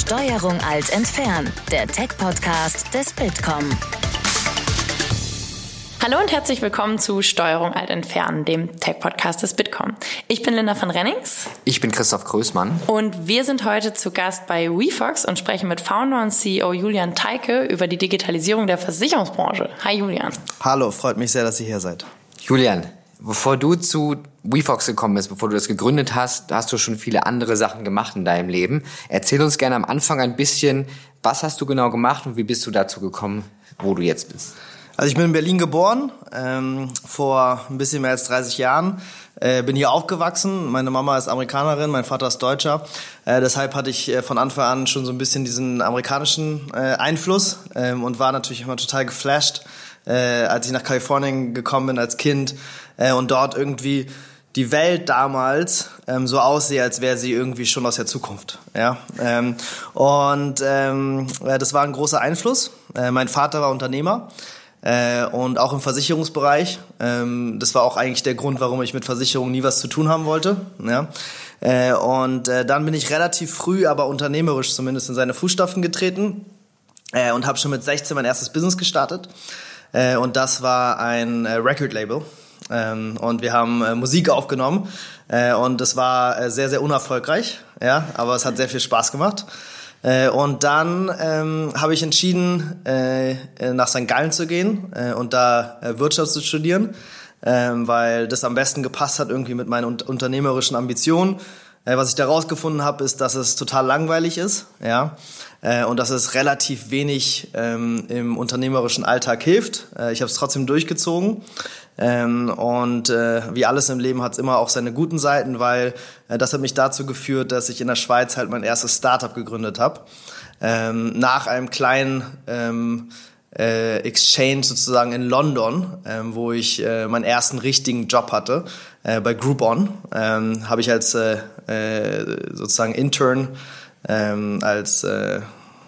Steuerung alt entfernen, der Tech-Podcast des Bitkom. Hallo und herzlich willkommen zu Steuerung alt entfernen, dem Tech-Podcast des Bitkom. Ich bin Linda von Rennings. Ich bin Christoph Größmann. Und wir sind heute zu Gast bei WeFox und sprechen mit Founder und CEO Julian Teike über die Digitalisierung der Versicherungsbranche. Hi Julian. Hallo, freut mich sehr, dass ihr hier seid. Julian, bevor du zu WeFox gekommen bist, bevor du das gegründet hast, hast du schon viele andere Sachen gemacht in deinem Leben. Erzähl uns gerne am Anfang ein bisschen, was hast du genau gemacht und wie bist du dazu gekommen, wo du jetzt bist? Also ich bin in Berlin geboren, ähm, vor ein bisschen mehr als 30 Jahren. Äh, bin hier aufgewachsen. Meine Mama ist Amerikanerin, mein Vater ist Deutscher. Äh, deshalb hatte ich äh, von Anfang an schon so ein bisschen diesen amerikanischen äh, Einfluss ähm, und war natürlich immer total geflasht, äh, als ich nach Kalifornien gekommen bin als Kind äh, und dort irgendwie die Welt damals ähm, so aussehe, als wäre sie irgendwie schon aus der Zukunft. Ja? Ähm, und ähm, das war ein großer Einfluss. Äh, mein Vater war Unternehmer äh, und auch im Versicherungsbereich. Ähm, das war auch eigentlich der Grund, warum ich mit Versicherungen nie was zu tun haben wollte. Ja? Äh, und äh, dann bin ich relativ früh, aber unternehmerisch zumindest in seine Fußstapfen getreten äh, und habe schon mit 16 mein erstes Business gestartet. Äh, und das war ein äh, Record-Label. Ähm, und wir haben äh, Musik aufgenommen äh, und es war äh, sehr, sehr unerfolgreich, ja, aber es hat sehr viel Spaß gemacht. Äh, und dann ähm, habe ich entschieden, äh, nach St. Gallen zu gehen äh, und da äh, Wirtschaft zu studieren, ähm, weil das am besten gepasst hat irgendwie mit meinen un unternehmerischen Ambitionen. Äh, was ich da rausgefunden habe, ist, dass es total langweilig ist, ja, äh, und dass es relativ wenig ähm, im unternehmerischen Alltag hilft. Äh, ich habe es trotzdem durchgezogen. Ähm, und äh, wie alles im Leben hat es immer auch seine guten Seiten, weil äh, das hat mich dazu geführt, dass ich in der Schweiz halt mein erstes Startup gegründet habe. Ähm, nach einem kleinen ähm, äh, Exchange sozusagen in London, ähm, wo ich meinen ersten richtigen Job hatte äh, bei Groupon, ähm, habe ich als äh, äh, sozusagen Intern, ähm, als äh,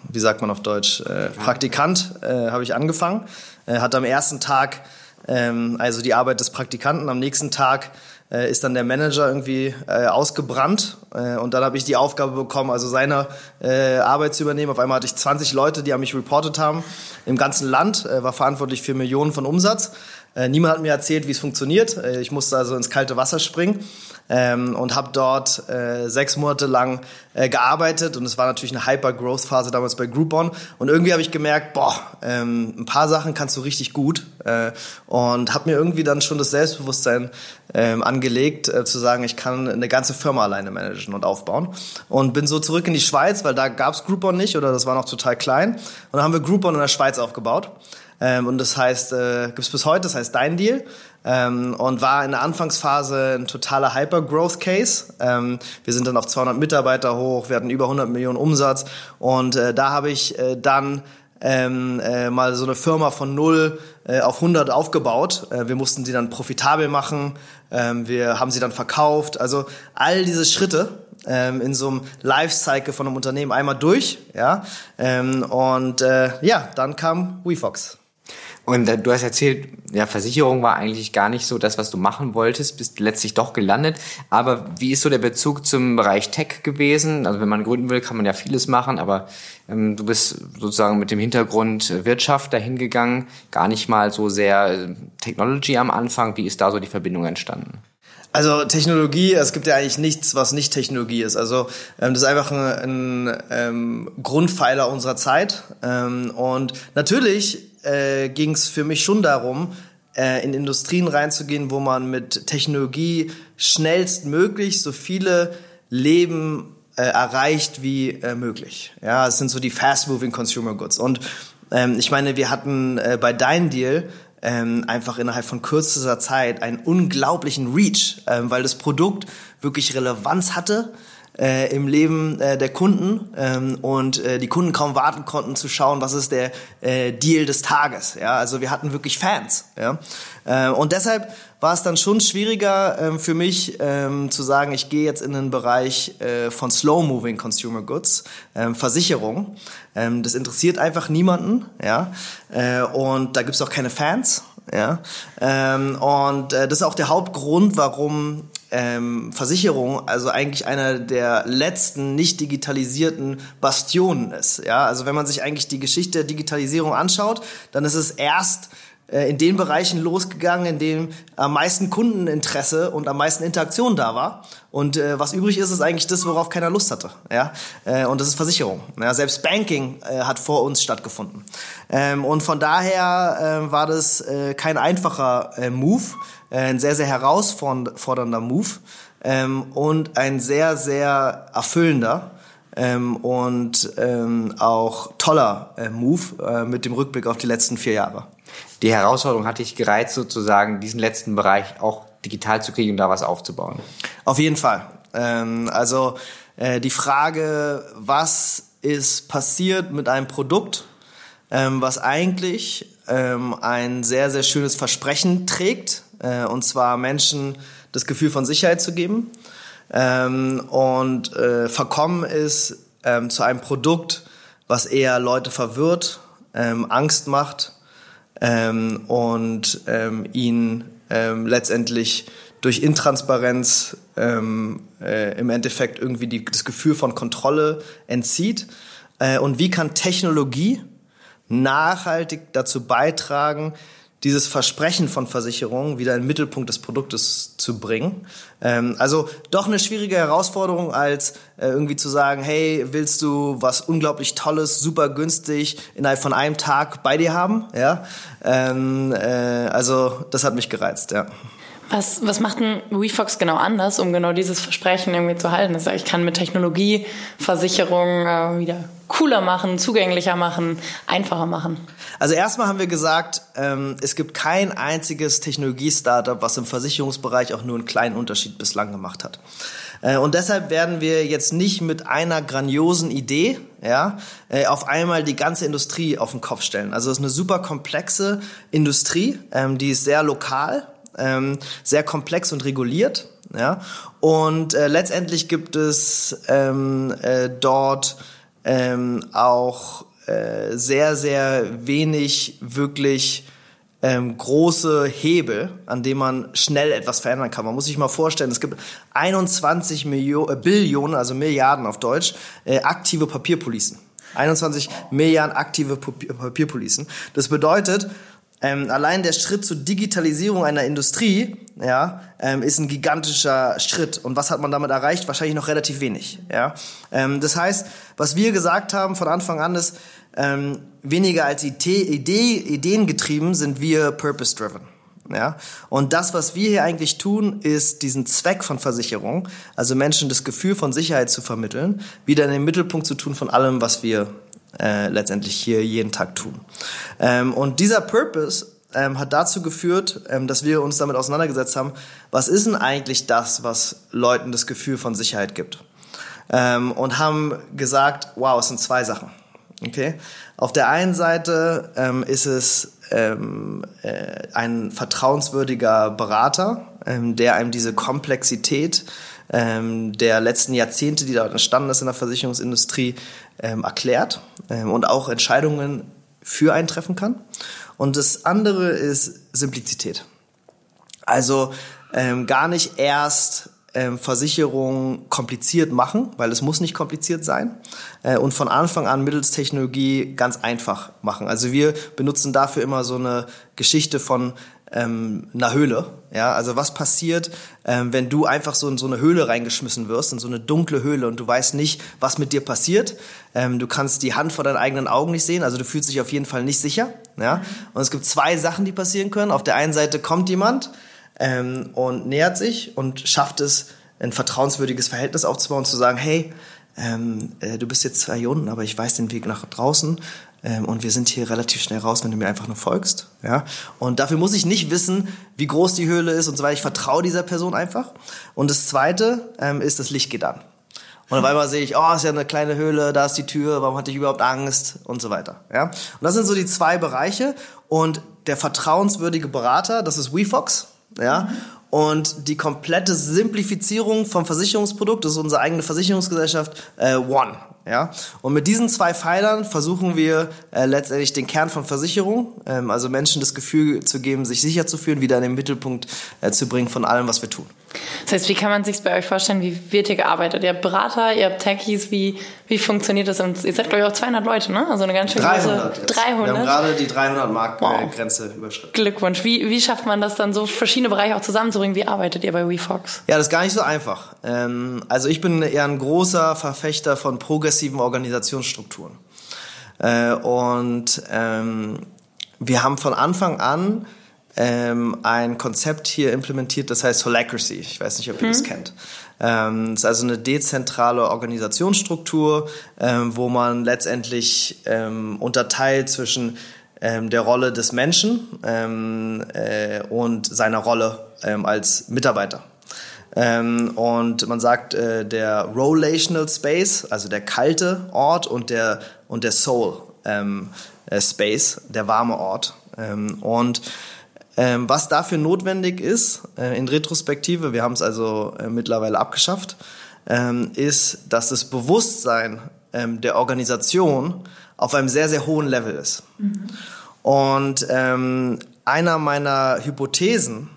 wie sagt man auf Deutsch, äh, Praktikant äh, habe ich angefangen. Äh, hatte am ersten Tag ähm, also die Arbeit des Praktikanten. Am nächsten Tag äh, ist dann der Manager irgendwie äh, ausgebrannt äh, und dann habe ich die Aufgabe bekommen, also seine äh, Arbeit zu übernehmen. Auf einmal hatte ich 20 Leute, die an mich reportet haben im ganzen Land, äh, war verantwortlich für Millionen von Umsatz. Äh, niemand hat mir erzählt, wie es funktioniert. Äh, ich musste also ins kalte Wasser springen ähm, und habe dort äh, sechs Monate lang äh, gearbeitet. Und es war natürlich eine Hyper-Growth-Phase damals bei Groupon. Und irgendwie habe ich gemerkt, boah, ähm, ein paar Sachen kannst du richtig gut. Und habe mir irgendwie dann schon das Selbstbewusstsein ähm, angelegt, zu sagen, ich kann eine ganze Firma alleine managen und aufbauen. Und bin so zurück in die Schweiz, weil da gab's Groupon nicht oder das war noch total klein. Und dann haben wir Groupon in der Schweiz aufgebaut ähm, und das heißt, äh, gibt es bis heute, das heißt Dein Deal. Ähm, und war in der Anfangsphase ein totaler Hyper-Growth-Case. Ähm, wir sind dann auf 200 Mitarbeiter hoch, wir hatten über 100 Millionen Umsatz und äh, da habe ich äh, dann ähm, äh, mal so eine Firma von null äh, auf 100 aufgebaut. Äh, wir mussten sie dann profitabel machen, ähm, wir haben sie dann verkauft. Also all diese Schritte ähm, in so einem Lifecycle von einem Unternehmen einmal durch. Ja? Ähm, und äh, ja, dann kam WeFox. Und äh, du hast erzählt, ja, Versicherung war eigentlich gar nicht so das, was du machen wolltest, bist letztlich doch gelandet. Aber wie ist so der Bezug zum Bereich Tech gewesen? Also wenn man gründen will, kann man ja vieles machen, aber ähm, du bist sozusagen mit dem Hintergrund Wirtschaft dahin gegangen, gar nicht mal so sehr äh, Technology am Anfang. Wie ist da so die Verbindung entstanden? Also Technologie, es gibt ja eigentlich nichts, was nicht Technologie ist. Also ähm, das ist einfach ein, ein ähm, Grundpfeiler unserer Zeit. Ähm, und natürlich äh, ging es für mich schon darum, äh, in Industrien reinzugehen, wo man mit Technologie schnellstmöglich so viele Leben äh, erreicht wie äh, möglich. Ja, es sind so die fast-moving Consumer Goods. Und ähm, ich meine, wir hatten äh, bei Dein Deal ähm, einfach innerhalb von kürzester Zeit einen unglaublichen Reach, ähm, weil das Produkt wirklich Relevanz hatte äh, im Leben äh, der Kunden ähm, und äh, die Kunden kaum warten konnten zu schauen, was ist der äh, Deal des Tages. Ja, also wir hatten wirklich Fans. Ja, äh, und deshalb war es dann schon schwieriger ähm, für mich ähm, zu sagen, ich gehe jetzt in den Bereich äh, von Slow-Moving Consumer Goods, ähm, Versicherung. Ähm, das interessiert einfach niemanden, ja, äh, und da gibt's auch keine Fans. Ja, ähm, und äh, das ist auch der Hauptgrund, warum ähm, Versicherung also eigentlich einer der letzten nicht digitalisierten Bastionen ist. Ja, also wenn man sich eigentlich die Geschichte der Digitalisierung anschaut, dann ist es erst äh, in den Bereichen losgegangen, in denen am meisten Kundeninteresse und am meisten Interaktion da war. Und äh, was übrig ist, ist eigentlich das, worauf keiner Lust hatte. Ja? Äh, und das ist Versicherung. Ja? Selbst Banking äh, hat vor uns stattgefunden. Ähm, und von daher äh, war das äh, kein einfacher Move, ein sehr, sehr herausfordernder Move ähm, und ein sehr, sehr erfüllender ähm, und ähm, auch toller äh, Move äh, mit dem Rückblick auf die letzten vier Jahre die Herausforderung hat dich gereizt, sozusagen diesen letzten Bereich auch digital zu kriegen und da was aufzubauen? Auf jeden Fall. Ähm, also äh, die Frage, was ist passiert mit einem Produkt, ähm, was eigentlich ähm, ein sehr, sehr schönes Versprechen trägt, äh, und zwar Menschen das Gefühl von Sicherheit zu geben. Ähm, und äh, verkommen ist ähm, zu einem Produkt, was eher Leute verwirrt, ähm, Angst macht ähm, und ähm, ihn ähm, letztendlich durch Intransparenz äh, im Endeffekt irgendwie die, das Gefühl von Kontrolle entzieht. Äh, und wie kann Technologie nachhaltig dazu beitragen, dieses Versprechen von Versicherungen wieder in den Mittelpunkt des Produktes zu bringen. Ähm, also doch eine schwierige Herausforderung, als äh, irgendwie zu sagen, hey, willst du was unglaublich Tolles, super günstig innerhalb von einem Tag bei dir haben? Ja, ähm, äh, also das hat mich gereizt, ja. Was, was macht ein WeFox genau anders, um genau dieses Versprechen irgendwie zu halten? Das heißt, ich kann mit Technologie Versicherungen äh, wieder cooler machen, zugänglicher machen, einfacher machen. Also erstmal haben wir gesagt, ähm, es gibt kein einziges Technologie-Startup, was im Versicherungsbereich auch nur einen kleinen Unterschied bislang gemacht hat. Äh, und deshalb werden wir jetzt nicht mit einer grandiosen Idee ja, äh, auf einmal die ganze Industrie auf den Kopf stellen. Also es ist eine super komplexe Industrie, ähm, die ist sehr lokal ähm, sehr komplex und reguliert. Ja? Und äh, letztendlich gibt es ähm, äh, dort ähm, auch äh, sehr, sehr wenig wirklich ähm, große Hebel, an denen man schnell etwas verändern kann. Man muss sich mal vorstellen, es gibt 21 Millionen, äh, Billionen, also Milliarden auf Deutsch, äh, aktive Papierpolicen. 21 Milliarden aktive Papierpolicen. Das bedeutet, ähm, allein der Schritt zur Digitalisierung einer Industrie ja, ähm, ist ein gigantischer Schritt. Und was hat man damit erreicht? Wahrscheinlich noch relativ wenig. Ja? Ähm, das heißt, was wir gesagt haben von Anfang an ist, ähm, weniger als Idee, Idee, Ideen getrieben sind wir purpose-driven. Ja? Und das, was wir hier eigentlich tun, ist diesen Zweck von Versicherung, also Menschen das Gefühl von Sicherheit zu vermitteln, wieder in den Mittelpunkt zu tun von allem, was wir äh, letztendlich hier jeden Tag tun. Ähm, und dieser Purpose ähm, hat dazu geführt, ähm, dass wir uns damit auseinandergesetzt haben, was ist denn eigentlich das, was Leuten das Gefühl von Sicherheit gibt? Ähm, und haben gesagt, wow, es sind zwei Sachen. Okay? Auf der einen Seite ähm, ist es ähm, äh, ein vertrauenswürdiger Berater, ähm, der einem diese Komplexität ähm, der letzten Jahrzehnte, die da entstanden ist in der Versicherungsindustrie, ähm, erklärt ähm, und auch Entscheidungen für einen treffen kann. Und das andere ist Simplizität. Also ähm, gar nicht erst ähm, Versicherungen kompliziert machen, weil es muss nicht kompliziert sein. Äh, und von Anfang an mittels Technologie ganz einfach machen. Also wir benutzen dafür immer so eine Geschichte von ähm, einer Höhle. Ja, also was passiert, ähm, wenn du einfach so in so eine Höhle reingeschmissen wirst, in so eine dunkle Höhle und du weißt nicht, was mit dir passiert. Ähm, du kannst die Hand vor deinen eigenen Augen nicht sehen, also du fühlst dich auf jeden Fall nicht sicher. Ja, und es gibt zwei Sachen, die passieren können. Auf der einen Seite kommt jemand ähm, und nähert sich und schafft es, ein vertrauenswürdiges Verhältnis aufzubauen und zu sagen, hey, ähm, äh, du bist jetzt zwei Jonen, aber ich weiß den Weg nach draußen und wir sind hier relativ schnell raus, wenn du mir einfach nur folgst. Ja? Und dafür muss ich nicht wissen, wie groß die Höhle ist und so weiter. Ich vertraue dieser Person einfach. Und das Zweite ähm, ist, das Licht geht an. Und auf einmal sehe ich, oh, ist ja eine kleine Höhle, da ist die Tür, warum hatte ich überhaupt Angst und so weiter. Ja? Und das sind so die zwei Bereiche. Und der vertrauenswürdige Berater, das ist WeFox. Ja? Und die komplette Simplifizierung vom Versicherungsprodukt, das ist unsere eigene Versicherungsgesellschaft, äh, One. Ja? Und mit diesen zwei Pfeilern versuchen wir äh, letztendlich den Kern von Versicherung, ähm, also Menschen das Gefühl zu geben, sich sicher zu fühlen, wieder in den Mittelpunkt äh, zu bringen von allem, was wir tun. Das heißt, wie kann man sich bei euch vorstellen? Wie wird hier gearbeitet? Ihr habt Berater, ihr habt Techies. Wie, wie funktioniert das? Und ihr seid, glaube ich, auch 200 Leute, ne? Also eine ganz schön 300 große... 300? Wir haben gerade die 300-Mark-Grenze Wow. überschritten. Glückwunsch. Wie, wie schafft man das dann so, verschiedene Bereiche auch zusammenzubringen? Wie arbeitet ihr bei WeFox? Ja, das ist gar nicht so einfach. Ähm, also ich bin eher ein großer Verfechter von progressiven Organisationsstrukturen. Äh, und ähm, wir haben von Anfang an ähm, ein Konzept hier implementiert, das heißt Holacracy. Ich weiß nicht, ob ihr das kennt. Ähm, ist also eine dezentrale Organisationsstruktur, ähm, wo man letztendlich ähm, unterteilt zwischen ähm, der Rolle des Menschen ähm, äh, und seiner Rolle ähm, als Mitarbeiter. Ähm, und man sagt, äh, der Relational Space, also der kalte Ort und der, und der Soul ähm, äh, Space, der warme Ort. Ähm, und ähm, was dafür notwendig ist, äh, in Retrospektive, wir haben es also äh, mittlerweile abgeschafft, ähm, ist, dass das Bewusstsein ähm, der Organisation auf einem sehr, sehr hohen Level ist. Und ähm, einer meiner Hypothesen,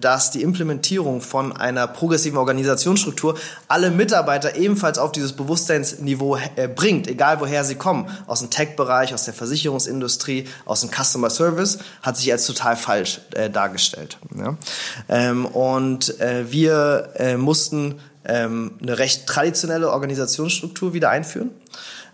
dass die Implementierung von einer progressiven Organisationsstruktur alle Mitarbeiter ebenfalls auf dieses Bewusstseinsniveau äh, bringt, egal woher sie kommen, aus dem Tech-Bereich, aus der Versicherungsindustrie, aus dem Customer Service, hat sich als total falsch äh, dargestellt. Ähm, und äh, wir äh, mussten ähm, eine recht traditionelle Organisationsstruktur wieder einführen.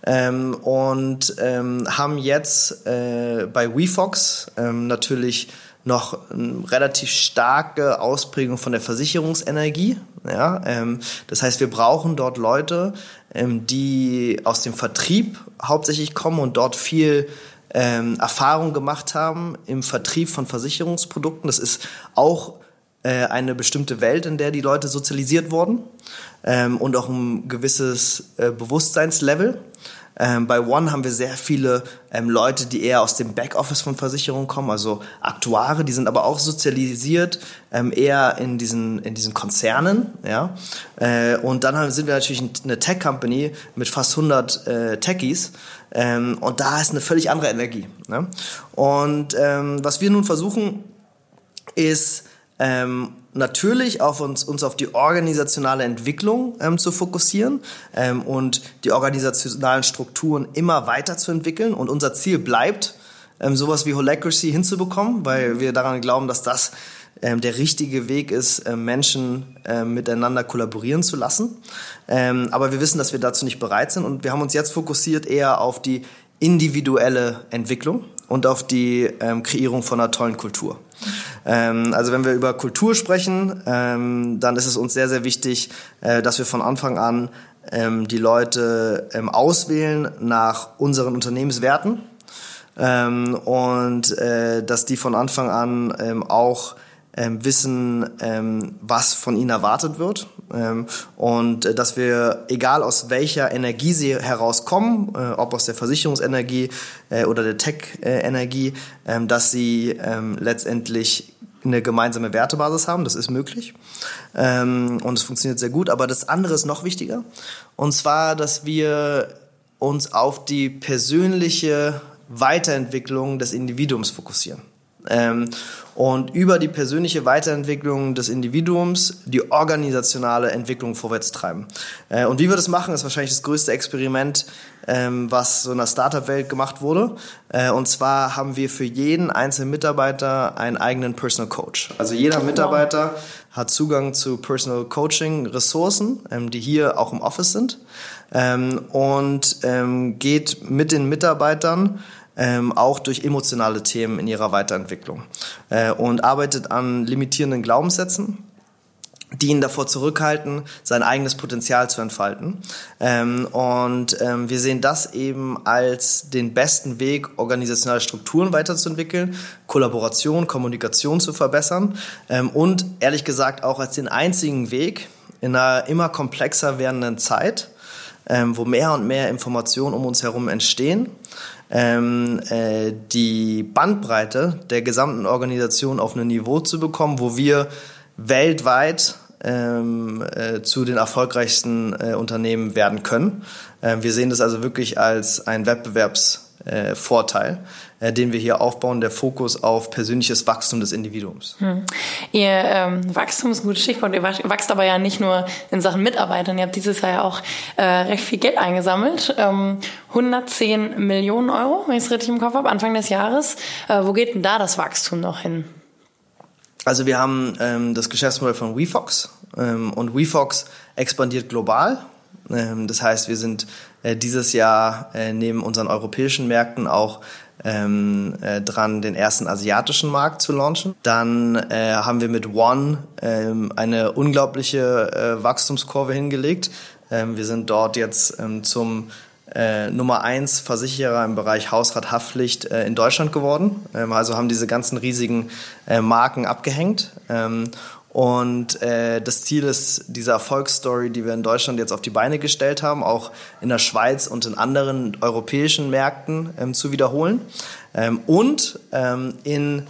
Ähm, und ähm, haben jetzt äh, bei WeFox ähm, natürlich noch eine relativ starke Ausprägung von der Versicherungsenergie. Ja, ähm, das heißt, wir brauchen dort Leute, ähm, die aus dem Vertrieb hauptsächlich kommen und dort viel ähm, Erfahrung gemacht haben im Vertrieb von Versicherungsprodukten. Das ist auch äh, eine bestimmte Welt, in der die Leute sozialisiert wurden ähm, und auch ein gewisses äh, Bewusstseinslevel. Ähm, bei One haben wir sehr viele ähm, Leute, die eher aus dem Backoffice von Versicherungen kommen, also Aktuare, die sind aber auch sozialisiert, ähm, eher in diesen, in diesen Konzernen. Ja? Äh, und dann haben, sind wir natürlich eine Tech-Company mit fast 100 äh, Techies. Ähm, und da ist eine völlig andere Energie. Ne? Und ähm, was wir nun versuchen, ist ähm, natürlich auf uns, uns auf die organisationale Entwicklung ähm, zu fokussieren ähm, und die organisationalen Strukturen immer weiterzuentwickeln. Und unser Ziel bleibt, ähm, sowas wie Holacracy hinzubekommen, weil wir daran glauben, dass das ähm, der richtige Weg ist, ähm, Menschen ähm, miteinander kollaborieren zu lassen. Ähm, aber wir wissen, dass wir dazu nicht bereit sind und wir haben uns jetzt fokussiert eher auf die individuelle Entwicklung und auf die ähm, Kreierung von einer tollen Kultur. Ähm, also wenn wir über Kultur sprechen, ähm, dann ist es uns sehr, sehr wichtig, äh, dass wir von Anfang an ähm, die Leute ähm, auswählen nach unseren Unternehmenswerten. Ähm, und äh, dass die von Anfang an ähm, auch wissen, was von ihnen erwartet wird und äh, dass wir, egal aus welcher Energie sie herauskommen, äh, ob aus der Versicherungsenergie äh, oder der Tech-Energie, ähm, dass sie ähm, letztendlich eine gemeinsame Wertebasis haben. Das ist möglich ähm, und es funktioniert sehr gut. Aber das andere ist noch wichtiger und zwar, dass wir uns auf die persönliche Weiterentwicklung des Individuums fokussieren. Ähm, und über die persönliche Weiterentwicklung des Individuums die organisationale Entwicklung vorwärts treiben. Äh, und wie wir das machen, ist wahrscheinlich das größte Experiment, ähm, was so in der Startup-Welt gemacht wurde. Äh, und zwar haben wir für jeden einzelnen Mitarbeiter einen eigenen Personal Coach. Also jeder Mitarbeiter hat Zugang zu Personal Coaching Ressourcen, ähm, die hier auch im Office sind. Und geht mit den Mitarbeitern ähm, auch durch emotionale Themen in ihrer Weiterentwicklung äh, und arbeitet an limitierenden Glaubenssätzen die ihn davor zurückhalten, sein eigenes Potenzial zu entfalten. Ähm, und ähm, wir sehen das eben als den besten Weg, organisationale Strukturen weiterzuentwickeln, Kollaboration, Kommunikation zu verbessern ähm, und ehrlich gesagt auch als den einzigen Weg in einer immer komplexer werdenden Zeit, ähm, wo mehr und mehr Informationen um uns herum entstehen, ähm, äh, die Bandbreite der gesamten Organisation auf ein Niveau zu bekommen, wo wir weltweit ähm, äh, zu den erfolgreichsten äh, Unternehmen werden können. Ähm, wir sehen das also wirklich als einen Wettbewerbsvorteil äh, den wir hier aufbauen, der Fokus auf persönliches Wachstum des Individuums. Hm. Ihr ähm, Wachstum ist ein gutes Stichwort. Ihr wachst aber ja nicht nur in Sachen Mitarbeitern. Ihr habt dieses Jahr ja auch äh, recht viel Geld eingesammelt. Ähm, 110 Millionen Euro, wenn ich es richtig im Kopf habe, Anfang des Jahres. Äh, wo geht denn da das Wachstum noch hin? Also wir haben ähm, das Geschäftsmodell von WeFox ähm, und WeFox expandiert global. Ähm, das heißt, wir sind äh, dieses Jahr äh, neben unseren europäischen Märkten auch ähm, äh, dran, den ersten asiatischen Markt zu launchen. Dann äh, haben wir mit One ähm, eine unglaubliche äh, Wachstumskurve hingelegt. Ähm, wir sind dort jetzt ähm, zum äh, Nummer eins Versicherer im Bereich Hausrathaftpflicht äh, in Deutschland geworden. Ähm, also haben diese ganzen riesigen äh, Marken abgehängt. Ähm, und äh, das Ziel ist, diese Erfolgsstory, die wir in Deutschland jetzt auf die Beine gestellt haben, auch in der Schweiz und in anderen europäischen Märkten ähm, zu wiederholen. Ähm, und ähm, in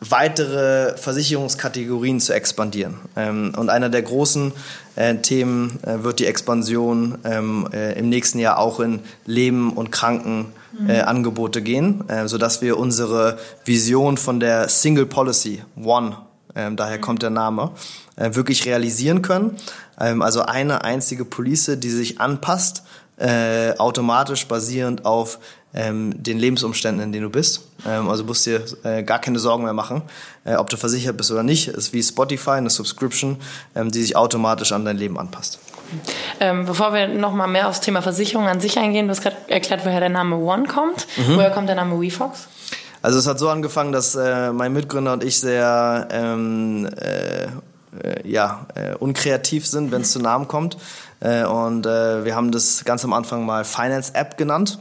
weitere Versicherungskategorien zu expandieren. Ähm, und einer der großen äh, Themen äh, wird die Expansion ähm, äh, im nächsten Jahr auch in Leben und Krankenangebote mhm. gehen, äh, sodass wir unsere Vision von der Single Policy One ähm, daher kommt der Name, äh, wirklich realisieren können. Ähm, also eine einzige Police, die sich anpasst, äh, automatisch basierend auf ähm, den Lebensumständen, in denen du bist. Ähm, also musst dir äh, gar keine Sorgen mehr machen, äh, ob du versichert bist oder nicht. ist wie Spotify, eine Subscription, ähm, die sich automatisch an dein Leben anpasst. Ähm, bevor wir noch mal mehr aufs Thema Versicherung an sich eingehen, du hast gerade erklärt, woher der Name One kommt. Mhm. Woher kommt der Name WeFox? Also es hat so angefangen, dass äh, mein Mitgründer und ich sehr ähm, äh, äh, ja, äh, unkreativ sind, wenn es zu Namen kommt. Äh, und äh, wir haben das ganz am Anfang mal Finance App genannt.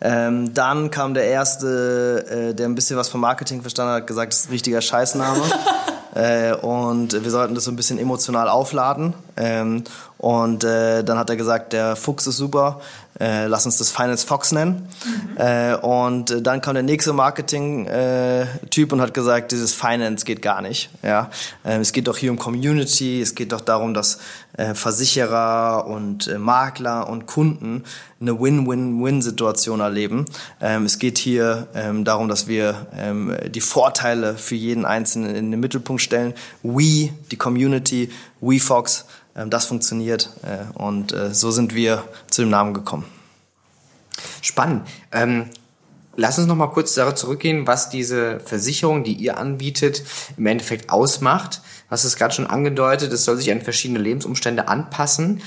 Ähm, dann kam der erste, äh, der ein bisschen was vom Marketing verstanden hat, gesagt, das ist ein richtiger Scheißname. äh, und wir sollten das so ein bisschen emotional aufladen. Ähm, und äh, dann hat er gesagt, der Fuchs ist super, äh, lass uns das Finance Fox nennen. Mhm. Äh, und äh, dann kam der nächste Marketing-Typ äh, und hat gesagt, dieses Finance geht gar nicht. Ja, äh, es geht doch hier um Community, es geht doch darum, dass äh, Versicherer und äh, Makler und Kunden eine Win-Win-Win-Situation erleben. Ähm, es geht hier ähm, darum, dass wir ähm, die Vorteile für jeden Einzelnen in den Mittelpunkt stellen. We, die Community, WeFox, ähm, das funktioniert äh, und äh, so sind wir zu dem Namen gekommen. Spannend. Ähm, lass uns noch mal kurz darauf zurückgehen, was diese Versicherung, die ihr anbietet, im Endeffekt ausmacht. Was ist gerade schon angedeutet, es soll sich an verschiedene Lebensumstände anpassen.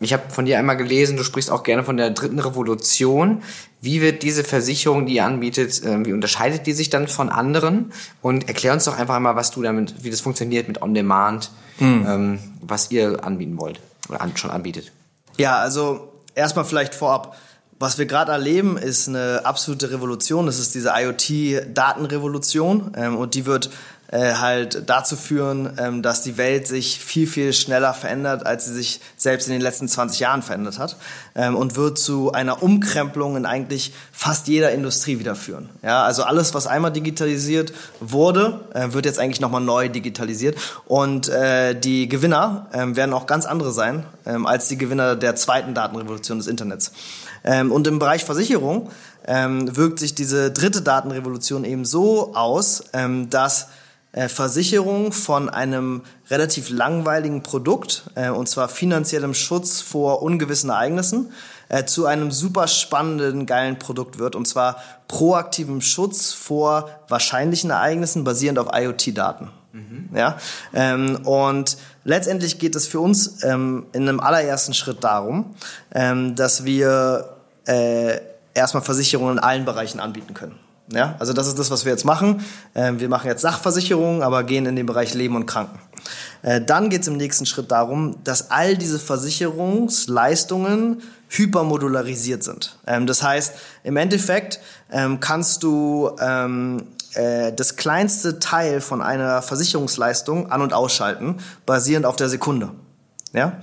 Ich habe von dir einmal gelesen, du sprichst auch gerne von der dritten Revolution. Wie wird diese Versicherung, die ihr anbietet, äh, wie unterscheidet die sich dann von anderen? Und erklär uns doch einfach einmal, was du damit, wie das funktioniert mit On Demand, hm. ähm, was ihr anbieten wollt oder schon anbietet. Ja, also erstmal vielleicht vorab. Was wir gerade erleben, ist eine absolute Revolution. Das ist diese IoT-Datenrevolution ähm, und die wird äh, halt dazu führen, ähm, dass die Welt sich viel, viel schneller verändert, als sie sich selbst in den letzten 20 Jahren verändert hat ähm, und wird zu einer Umkrempelung in eigentlich fast jeder Industrie wieder führen. Ja, also alles, was einmal digitalisiert wurde, äh, wird jetzt eigentlich nochmal neu digitalisiert und äh, die Gewinner äh, werden auch ganz andere sein ähm, als die Gewinner der zweiten Datenrevolution des Internets. Ähm, und im Bereich Versicherung ähm, wirkt sich diese dritte Datenrevolution eben so aus, ähm, dass Versicherung von einem relativ langweiligen Produkt, äh, und zwar finanziellem Schutz vor ungewissen Ereignissen, äh, zu einem super spannenden, geilen Produkt wird, und zwar proaktivem Schutz vor wahrscheinlichen Ereignissen basierend auf IoT-Daten. Mhm. Ja, ähm, und letztendlich geht es für uns ähm, in einem allerersten Schritt darum, ähm, dass wir äh, erstmal Versicherungen in allen Bereichen anbieten können. Ja, also das ist das, was wir jetzt machen. Ähm, wir machen jetzt Sachversicherungen, aber gehen in den Bereich Leben und Kranken. Äh, dann geht es im nächsten Schritt darum, dass all diese Versicherungsleistungen hypermodularisiert sind. Ähm, das heißt, im Endeffekt ähm, kannst du äh, das kleinste Teil von einer Versicherungsleistung an- und ausschalten, basierend auf der Sekunde. Ja?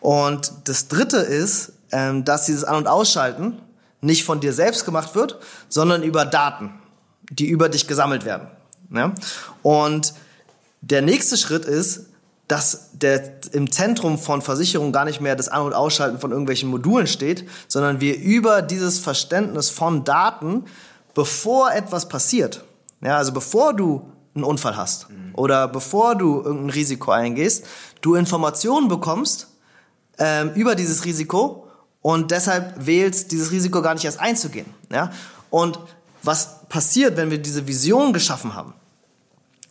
Und das dritte ist, dass dieses An- und Ausschalten nicht von dir selbst gemacht wird, sondern über Daten, die über dich gesammelt werden. Ja? Und der nächste Schritt ist, dass der im Zentrum von Versicherungen gar nicht mehr das An- und Ausschalten von irgendwelchen Modulen steht, sondern wir über dieses Verständnis von Daten, bevor etwas passiert, ja, also bevor du einen Unfall hast oder bevor du irgendein Risiko eingehst, du Informationen bekommst ähm, über dieses Risiko und deshalb wählst, dieses Risiko gar nicht erst einzugehen. Ja? Und was passiert, wenn wir diese Vision geschaffen haben?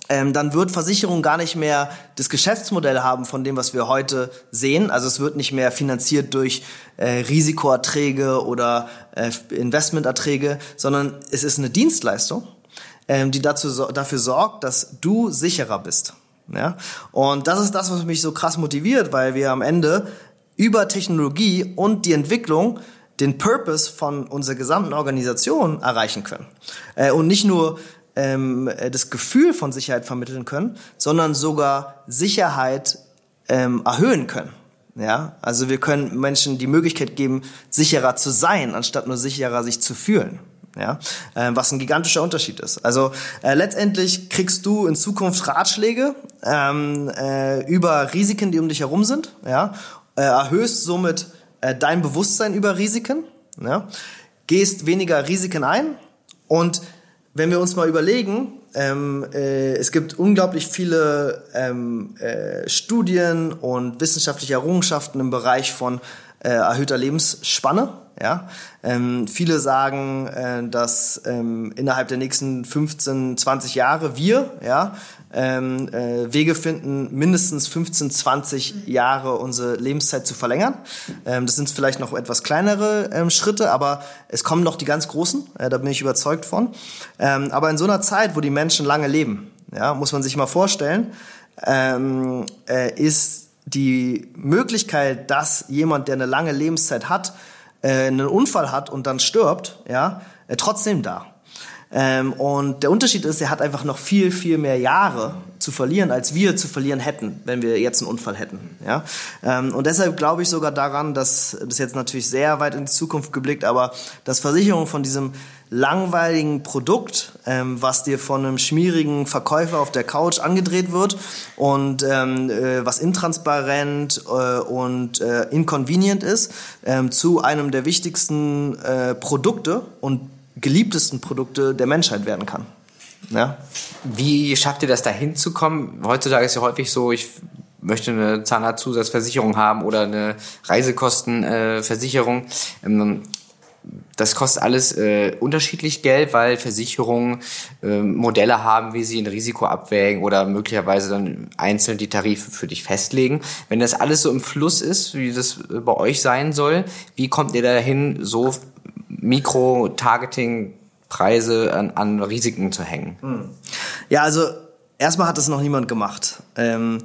ähm, dann wird Versicherung gar nicht mehr das Geschäftsmodell haben von dem, was wir heute sehen. Also es wird nicht mehr finanziert durch äh, Risikoerträge oder äh, Investmenterträge, sondern es ist eine Dienstleistung, ähm, die dazu, dafür sorgt, dass du sicherer bist. Ja? Und das ist das, was mich so krass motiviert, weil wir am Ende über Technologie und die Entwicklung den Purpose von unserer gesamten Organisation erreichen können. Äh, und nicht nur ähm, äh, das Gefühl von Sicherheit vermitteln können, sondern sogar Sicherheit ähm, erhöhen können. Ja, also wir können Menschen die Möglichkeit geben, sicherer zu sein, anstatt nur sicherer sich zu fühlen. Ja, äh, was ein gigantischer Unterschied ist. Also äh, letztendlich kriegst du in Zukunft Ratschläge ähm, äh, über Risiken, die um dich herum sind. Ja, äh, erhöhst somit äh, dein Bewusstsein über Risiken. Ja, gehst weniger Risiken ein und wenn wir uns mal überlegen, ähm, äh, es gibt unglaublich viele ähm, äh, Studien und wissenschaftliche Errungenschaften im Bereich von äh, erhöhter Lebensspanne. Ja? Ähm, viele sagen, äh, dass ähm, innerhalb der nächsten 15, 20 Jahre wir ja, ähm, äh, Wege finden, mindestens 15, 20 Jahre unsere Lebenszeit zu verlängern. Ähm, das sind vielleicht noch etwas kleinere ähm, Schritte, aber es kommen noch die ganz großen, äh, da bin ich überzeugt von. Ähm, aber in so einer Zeit, wo die Menschen lange leben, ja, muss man sich mal vorstellen, ähm, äh, ist die Möglichkeit, dass jemand, der eine lange Lebenszeit hat, äh, einen Unfall hat und dann stirbt, ja, äh, trotzdem da. Ähm, und der Unterschied ist, er hat einfach noch viel, viel mehr Jahre zu verlieren, als wir zu verlieren hätten, wenn wir jetzt einen Unfall hätten. Ja? Ähm, und deshalb glaube ich sogar daran, dass das jetzt natürlich sehr weit in die Zukunft geblickt, aber dass Versicherung von diesem langweiligen Produkt, ähm, was dir von einem schmierigen Verkäufer auf der Couch angedreht wird und ähm, äh, was intransparent äh, und äh, inconvenient ist, ähm, zu einem der wichtigsten äh, Produkte und geliebtesten Produkte der Menschheit werden kann. Ja? Wie schafft ihr das da hinzukommen? Heutzutage ist ja häufig so, ich möchte eine Zahnarztzusatzversicherung haben oder eine Reisekostenversicherung. Ähm, das kostet alles äh, unterschiedlich Geld, weil Versicherungen äh, Modelle haben, wie sie ein Risiko abwägen oder möglicherweise dann einzeln die Tarife für dich festlegen. Wenn das alles so im Fluss ist, wie das bei euch sein soll, wie kommt ihr dahin, so Mikro-Targeting-Preise an, an Risiken zu hängen? Hm. Ja, also erstmal hat das noch niemand gemacht. Ähm,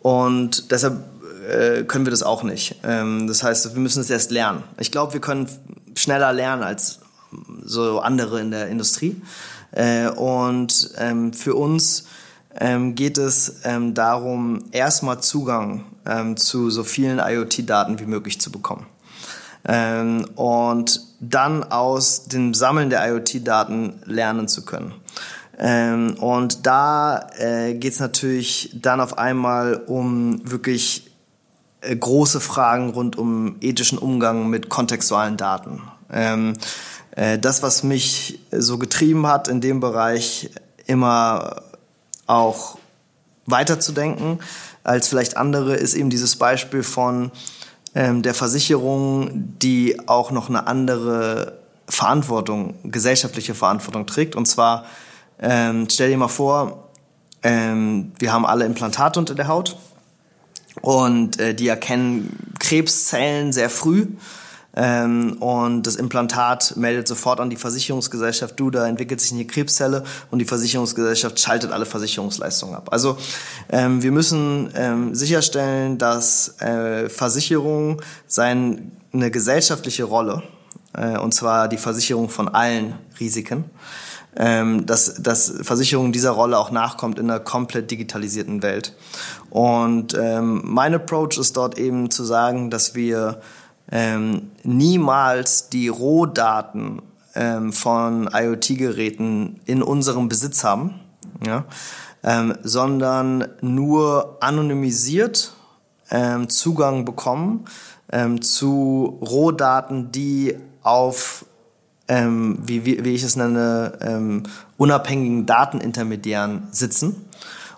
und deshalb äh, können wir das auch nicht. Ähm, das heißt, wir müssen es erst lernen. Ich glaube, wir können schneller lernen als so andere in der Industrie. Äh, und ähm, für uns ähm, geht es ähm, darum, erstmal Zugang ähm, zu so vielen IoT-Daten wie möglich zu bekommen. Ähm, und dann aus dem Sammeln der IoT-Daten lernen zu können. Ähm, und da äh, geht es natürlich dann auf einmal um wirklich äh, große Fragen rund um ethischen Umgang mit kontextualen Daten. Ähm, äh, das, was mich so getrieben hat in dem Bereich, immer auch weiterzudenken als vielleicht andere, ist eben dieses Beispiel von ähm, der Versicherung, die auch noch eine andere Verantwortung, gesellschaftliche Verantwortung trägt. Und zwar, ähm, stell dir mal vor, ähm, wir haben alle Implantate unter der Haut und äh, die erkennen Krebszellen sehr früh ähm, und das Implantat meldet sofort an die Versicherungsgesellschaft, du, da entwickelt sich eine Krebszelle und die Versicherungsgesellschaft schaltet alle Versicherungsleistungen ab. Also ähm, wir müssen ähm, sicherstellen, dass äh, Versicherung seine gesellschaftliche Rolle, äh, und zwar die Versicherung von allen Risiken, ähm, dass, dass Versicherung dieser Rolle auch nachkommt in einer komplett digitalisierten Welt. Und ähm, mein Approach ist dort eben zu sagen, dass wir ähm, niemals die Rohdaten ähm, von IoT-Geräten in unserem Besitz haben, ja? ähm, sondern nur anonymisiert ähm, Zugang bekommen ähm, zu Rohdaten, die auf ähm, wie, wie, wie ich es nenne, unabhängigen Datenintermediären sitzen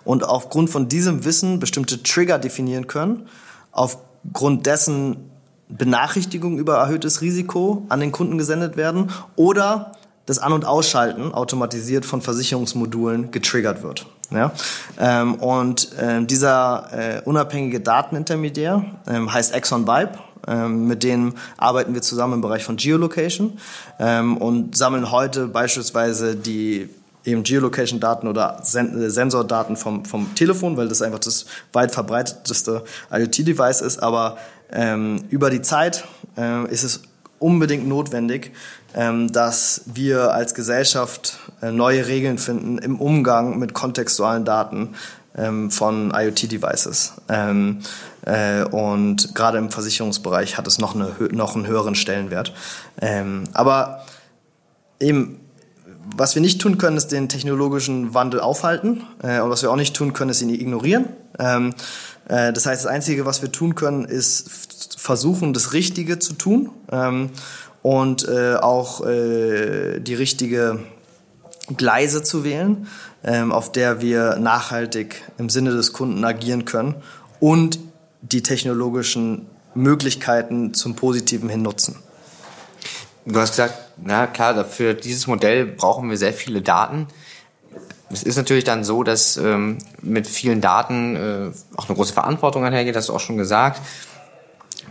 und aufgrund von diesem Wissen bestimmte Trigger definieren können, aufgrund dessen Benachrichtigungen über erhöhtes Risiko an den Kunden gesendet werden oder das An- und Ausschalten automatisiert von Versicherungsmodulen getriggert wird. Ja? Ähm, und äh, dieser äh, unabhängige Datenintermediär ähm, heißt Exxon Vibe. Ähm, mit denen arbeiten wir zusammen im Bereich von Geolocation ähm, und sammeln heute beispielsweise die eben Geolocation-Daten oder Sen äh, Sensordaten vom, vom Telefon, weil das einfach das weit verbreiteteste IoT-Device ist. Aber ähm, über die Zeit äh, ist es unbedingt notwendig, ähm, dass wir als Gesellschaft äh, neue Regeln finden im Umgang mit kontextualen Daten ähm, von IoT-Devices. Ähm, äh, und gerade im Versicherungsbereich hat es noch, eine, noch einen höheren Stellenwert. Ähm, aber eben was wir nicht tun können, ist den technologischen Wandel aufhalten. Äh, und was wir auch nicht tun können, ist ihn ignorieren. Äh, das heißt, das Einzige, was wir tun können, ist versuchen, das Richtige zu tun ähm, und äh, auch äh, die richtige Gleise zu wählen, ähm, auf der wir nachhaltig im Sinne des Kunden agieren können und die technologischen Möglichkeiten zum Positiven hin nutzen. Du hast gesagt, na klar, für dieses Modell brauchen wir sehr viele Daten. Es ist natürlich dann so, dass ähm, mit vielen Daten äh, auch eine große Verantwortung einhergeht, hast du auch schon gesagt.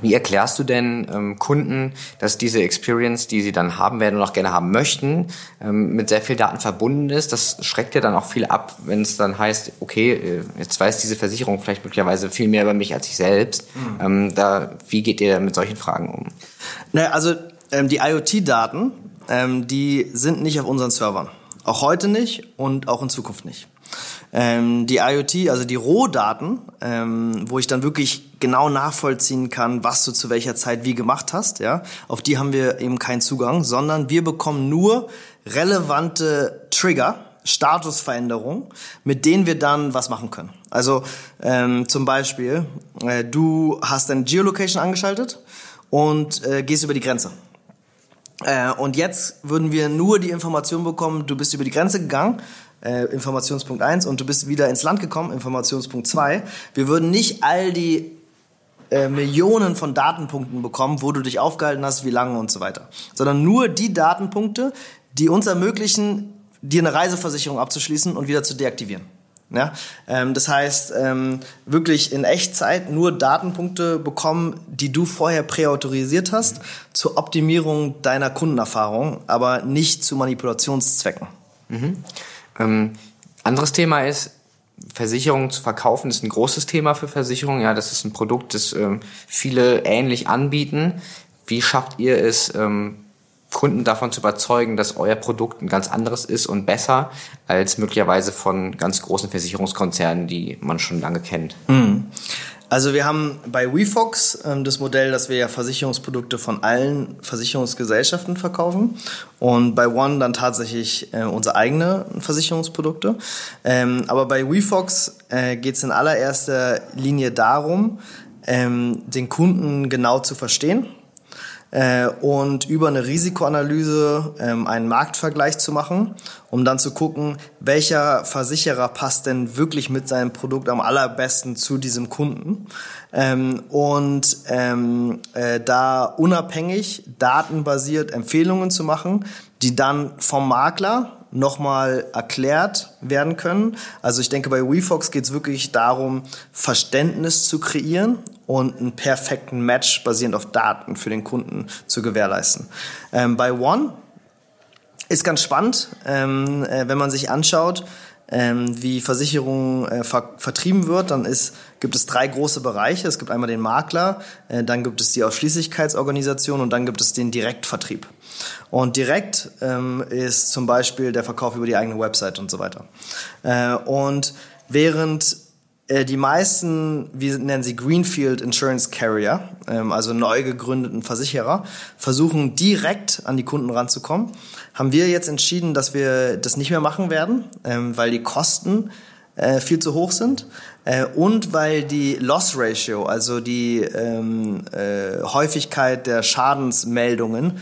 Wie erklärst du denn ähm, Kunden, dass diese Experience, die sie dann haben werden und auch gerne haben möchten, ähm, mit sehr viel Daten verbunden ist? Das schreckt ja dann auch viel ab, wenn es dann heißt, okay, äh, jetzt weiß diese Versicherung vielleicht möglicherweise viel mehr über mich als ich selbst. Mhm. Ähm, da, wie geht ihr mit solchen Fragen um? Naja, also ähm, die IoT-Daten, ähm, die sind nicht auf unseren Servern. Auch heute nicht und auch in Zukunft nicht. Ähm, die IoT, also die Rohdaten, ähm, wo ich dann wirklich genau nachvollziehen kann, was du zu welcher Zeit wie gemacht hast, ja, auf die haben wir eben keinen Zugang, sondern wir bekommen nur relevante Trigger, Statusveränderungen, mit denen wir dann was machen können. Also ähm, zum Beispiel, äh, du hast deine Geolocation angeschaltet und äh, gehst über die Grenze. Äh, und jetzt würden wir nur die Information bekommen, du bist über die Grenze gegangen, äh, Informationspunkt 1, und du bist wieder ins Land gekommen, Informationspunkt 2. Wir würden nicht all die äh, Millionen von Datenpunkten bekommen, wo du dich aufgehalten hast, wie lange und so weiter, sondern nur die Datenpunkte, die uns ermöglichen, dir eine Reiseversicherung abzuschließen und wieder zu deaktivieren. Ja? Ähm, das heißt, ähm, wirklich in Echtzeit nur Datenpunkte bekommen, die du vorher präautorisiert hast, zur Optimierung deiner Kundenerfahrung, aber nicht zu Manipulationszwecken. Mhm. Ähm, anderes Thema ist, Versicherungen zu verkaufen ist ein großes Thema für Versicherungen. Ja, das ist ein Produkt, das ähm, viele ähnlich anbieten. Wie schafft ihr es, ähm, Kunden davon zu überzeugen, dass euer Produkt ein ganz anderes ist und besser als möglicherweise von ganz großen Versicherungskonzernen, die man schon lange kennt. Mhm. Also wir haben bei WeFox ähm, das Modell, dass wir ja Versicherungsprodukte von allen Versicherungsgesellschaften verkaufen und bei One dann tatsächlich äh, unsere eigene Versicherungsprodukte. Ähm, aber bei WeFox äh, geht es in allererster Linie darum, ähm, den Kunden genau zu verstehen äh, und über eine Risikoanalyse ähm, einen Marktvergleich zu machen, um dann zu gucken, welcher Versicherer passt denn wirklich mit seinem Produkt am allerbesten zu diesem Kunden. Ähm, und ähm, äh, da unabhängig datenbasiert Empfehlungen zu machen, die dann vom Makler nochmal erklärt werden können. Also ich denke, bei WeFox geht es wirklich darum, Verständnis zu kreieren und einen perfekten Match basierend auf Daten für den Kunden zu gewährleisten. Ähm, bei One ist ganz spannend, ähm, äh, wenn man sich anschaut, ähm, wie Versicherung äh, ver vertrieben wird, dann ist, gibt es drei große Bereiche. Es gibt einmal den Makler, äh, dann gibt es die Ausschließlichkeitsorganisation und dann gibt es den Direktvertrieb. Und direkt ähm, ist zum Beispiel der Verkauf über die eigene Website und so weiter. Äh, und während äh, die meisten, wir nennen sie Greenfield Insurance Carrier, ähm, also neu gegründeten Versicherer, versuchen direkt an die Kunden ranzukommen. Haben wir jetzt entschieden, dass wir das nicht mehr machen werden, ähm, weil die Kosten äh, viel zu hoch sind äh, und weil die Loss Ratio, also die ähm, äh, Häufigkeit der Schadensmeldungen,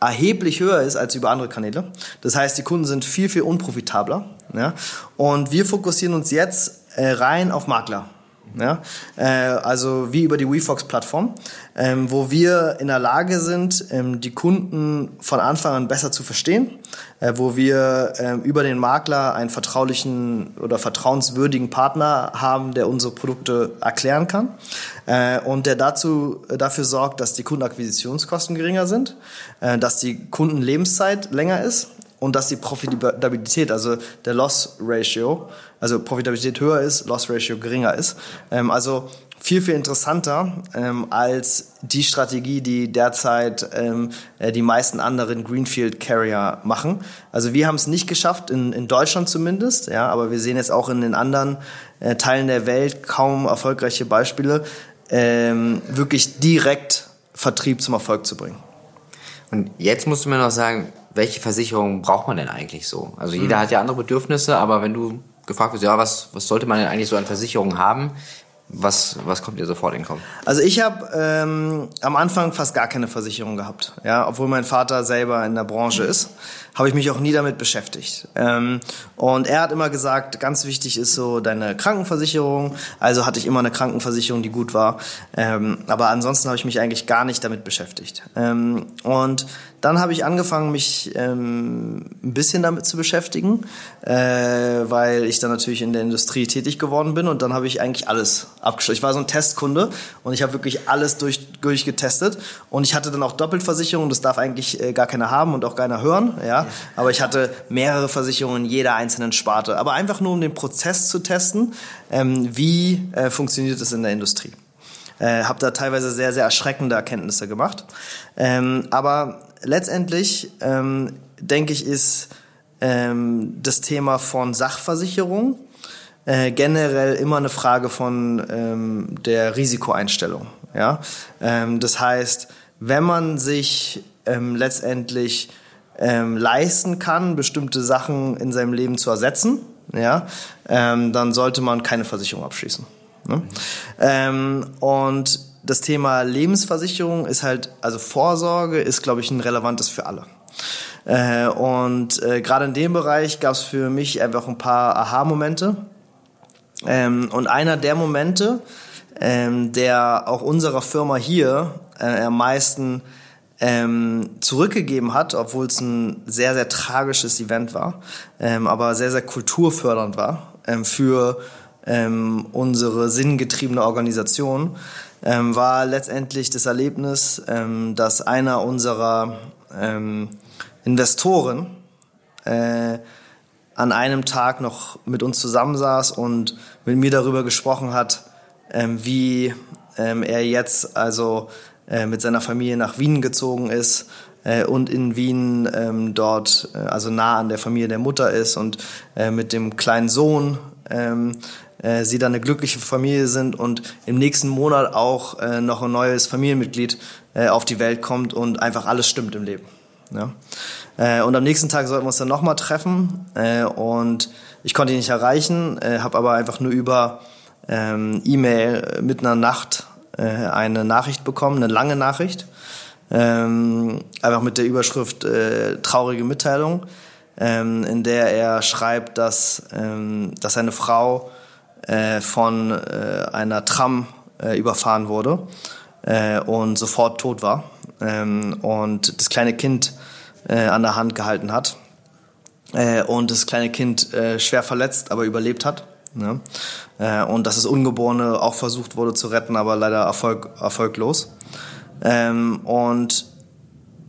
erheblich höher ist als über andere Kanäle. Das heißt, die Kunden sind viel, viel unprofitabler. Ja? Und wir fokussieren uns jetzt äh, rein auf Makler. Ja? Äh, also wie über die WeFox-Plattform, ähm, wo wir in der Lage sind, ähm, die Kunden von Anfang an besser zu verstehen, äh, wo wir ähm, über den Makler einen vertraulichen oder vertrauenswürdigen Partner haben, der unsere Produkte erklären kann äh, und der dazu äh, dafür sorgt, dass die Kundenakquisitionskosten geringer sind, äh, dass die Kundenlebenszeit länger ist und dass die Profitabilität, also der Loss Ratio, also Profitabilität höher ist, Loss Ratio geringer ist. Ähm, also viel, viel interessanter ähm, als die Strategie, die derzeit ähm, äh, die meisten anderen Greenfield Carrier machen. Also wir haben es nicht geschafft, in, in Deutschland zumindest, ja, aber wir sehen jetzt auch in den anderen äh, Teilen der Welt kaum erfolgreiche Beispiele, ähm, wirklich direkt Vertrieb zum Erfolg zu bringen. Und jetzt musst du mir noch sagen, welche Versicherung braucht man denn eigentlich so? Also jeder mhm. hat ja andere Bedürfnisse, aber wenn du gefragt wirst, ja, was, was sollte man denn eigentlich so an Versicherungen haben? Was, was kommt dir sofort in den Kopf? Also ich habe ähm, am Anfang fast gar keine Versicherung gehabt, ja, obwohl mein Vater selber in der Branche ist, habe ich mich auch nie damit beschäftigt. Ähm, und er hat immer gesagt, ganz wichtig ist so deine Krankenversicherung. Also hatte ich immer eine Krankenversicherung, die gut war. Ähm, aber ansonsten habe ich mich eigentlich gar nicht damit beschäftigt. Ähm, und dann habe ich angefangen, mich ähm, ein bisschen damit zu beschäftigen, äh, weil ich dann natürlich in der Industrie tätig geworden bin und dann habe ich eigentlich alles abgeschlossen. Ich war so ein Testkunde und ich habe wirklich alles durch, durchgetestet und ich hatte dann auch Doppelversicherung, das darf eigentlich äh, gar keiner haben und auch keiner hören, ja. Aber ich hatte mehrere Versicherungen in jeder einzelnen Sparte, aber einfach nur um den Prozess zu testen, ähm, wie äh, funktioniert es in der Industrie. Äh, habe da teilweise sehr, sehr erschreckende Erkenntnisse gemacht. Ähm, aber letztendlich ähm, denke ich, ist ähm, das Thema von Sachversicherung äh, generell immer eine Frage von ähm, der Risikoeinstellung. Ja? Ähm, das heißt, wenn man sich ähm, letztendlich ähm, leisten kann, bestimmte Sachen in seinem Leben zu ersetzen, ja, dann sollte man keine Versicherung abschließen. Ne? Ähm, und das Thema Lebensversicherung ist halt, also Vorsorge ist, glaube ich, ein relevantes für alle. Äh, und äh, gerade in dem Bereich gab es für mich einfach ein paar Aha-Momente. Ähm, und einer der Momente, ähm, der auch unserer Firma hier äh, am meisten ähm, zurückgegeben hat, obwohl es ein sehr, sehr tragisches Event war, ähm, aber sehr, sehr kulturfördernd war ähm, für ähm, unsere sinngetriebene Organisation, ähm, war letztendlich das Erlebnis, ähm, dass einer unserer ähm, Investoren äh, an einem Tag noch mit uns zusammensaß und mit mir darüber gesprochen hat, ähm, wie ähm, er jetzt also äh, mit seiner Familie nach Wien gezogen ist äh, und in Wien ähm, dort äh, also nah an der Familie der Mutter ist und äh, mit dem kleinen Sohn äh, sie dann eine glückliche Familie sind und im nächsten Monat auch äh, noch ein neues Familienmitglied äh, auf die Welt kommt und einfach alles stimmt im Leben. Ja? Äh, und am nächsten Tag sollten wir uns dann nochmal treffen äh, und ich konnte ihn nicht erreichen, äh, habe aber einfach nur über ähm, E-Mail äh, mit einer Nacht äh, eine Nachricht bekommen, eine lange Nachricht, ähm, einfach mit der Überschrift äh, traurige Mitteilung, ähm, in der er schreibt, dass, ähm, dass seine Frau äh, von äh, einer Tram äh, überfahren wurde äh, und sofort tot war ähm, und das kleine Kind äh, an der Hand gehalten hat äh, und das kleine Kind äh, schwer verletzt, aber überlebt hat. Ne? Äh, und dass das Ungeborene auch versucht wurde zu retten, aber leider erfolg, erfolglos. Ähm, und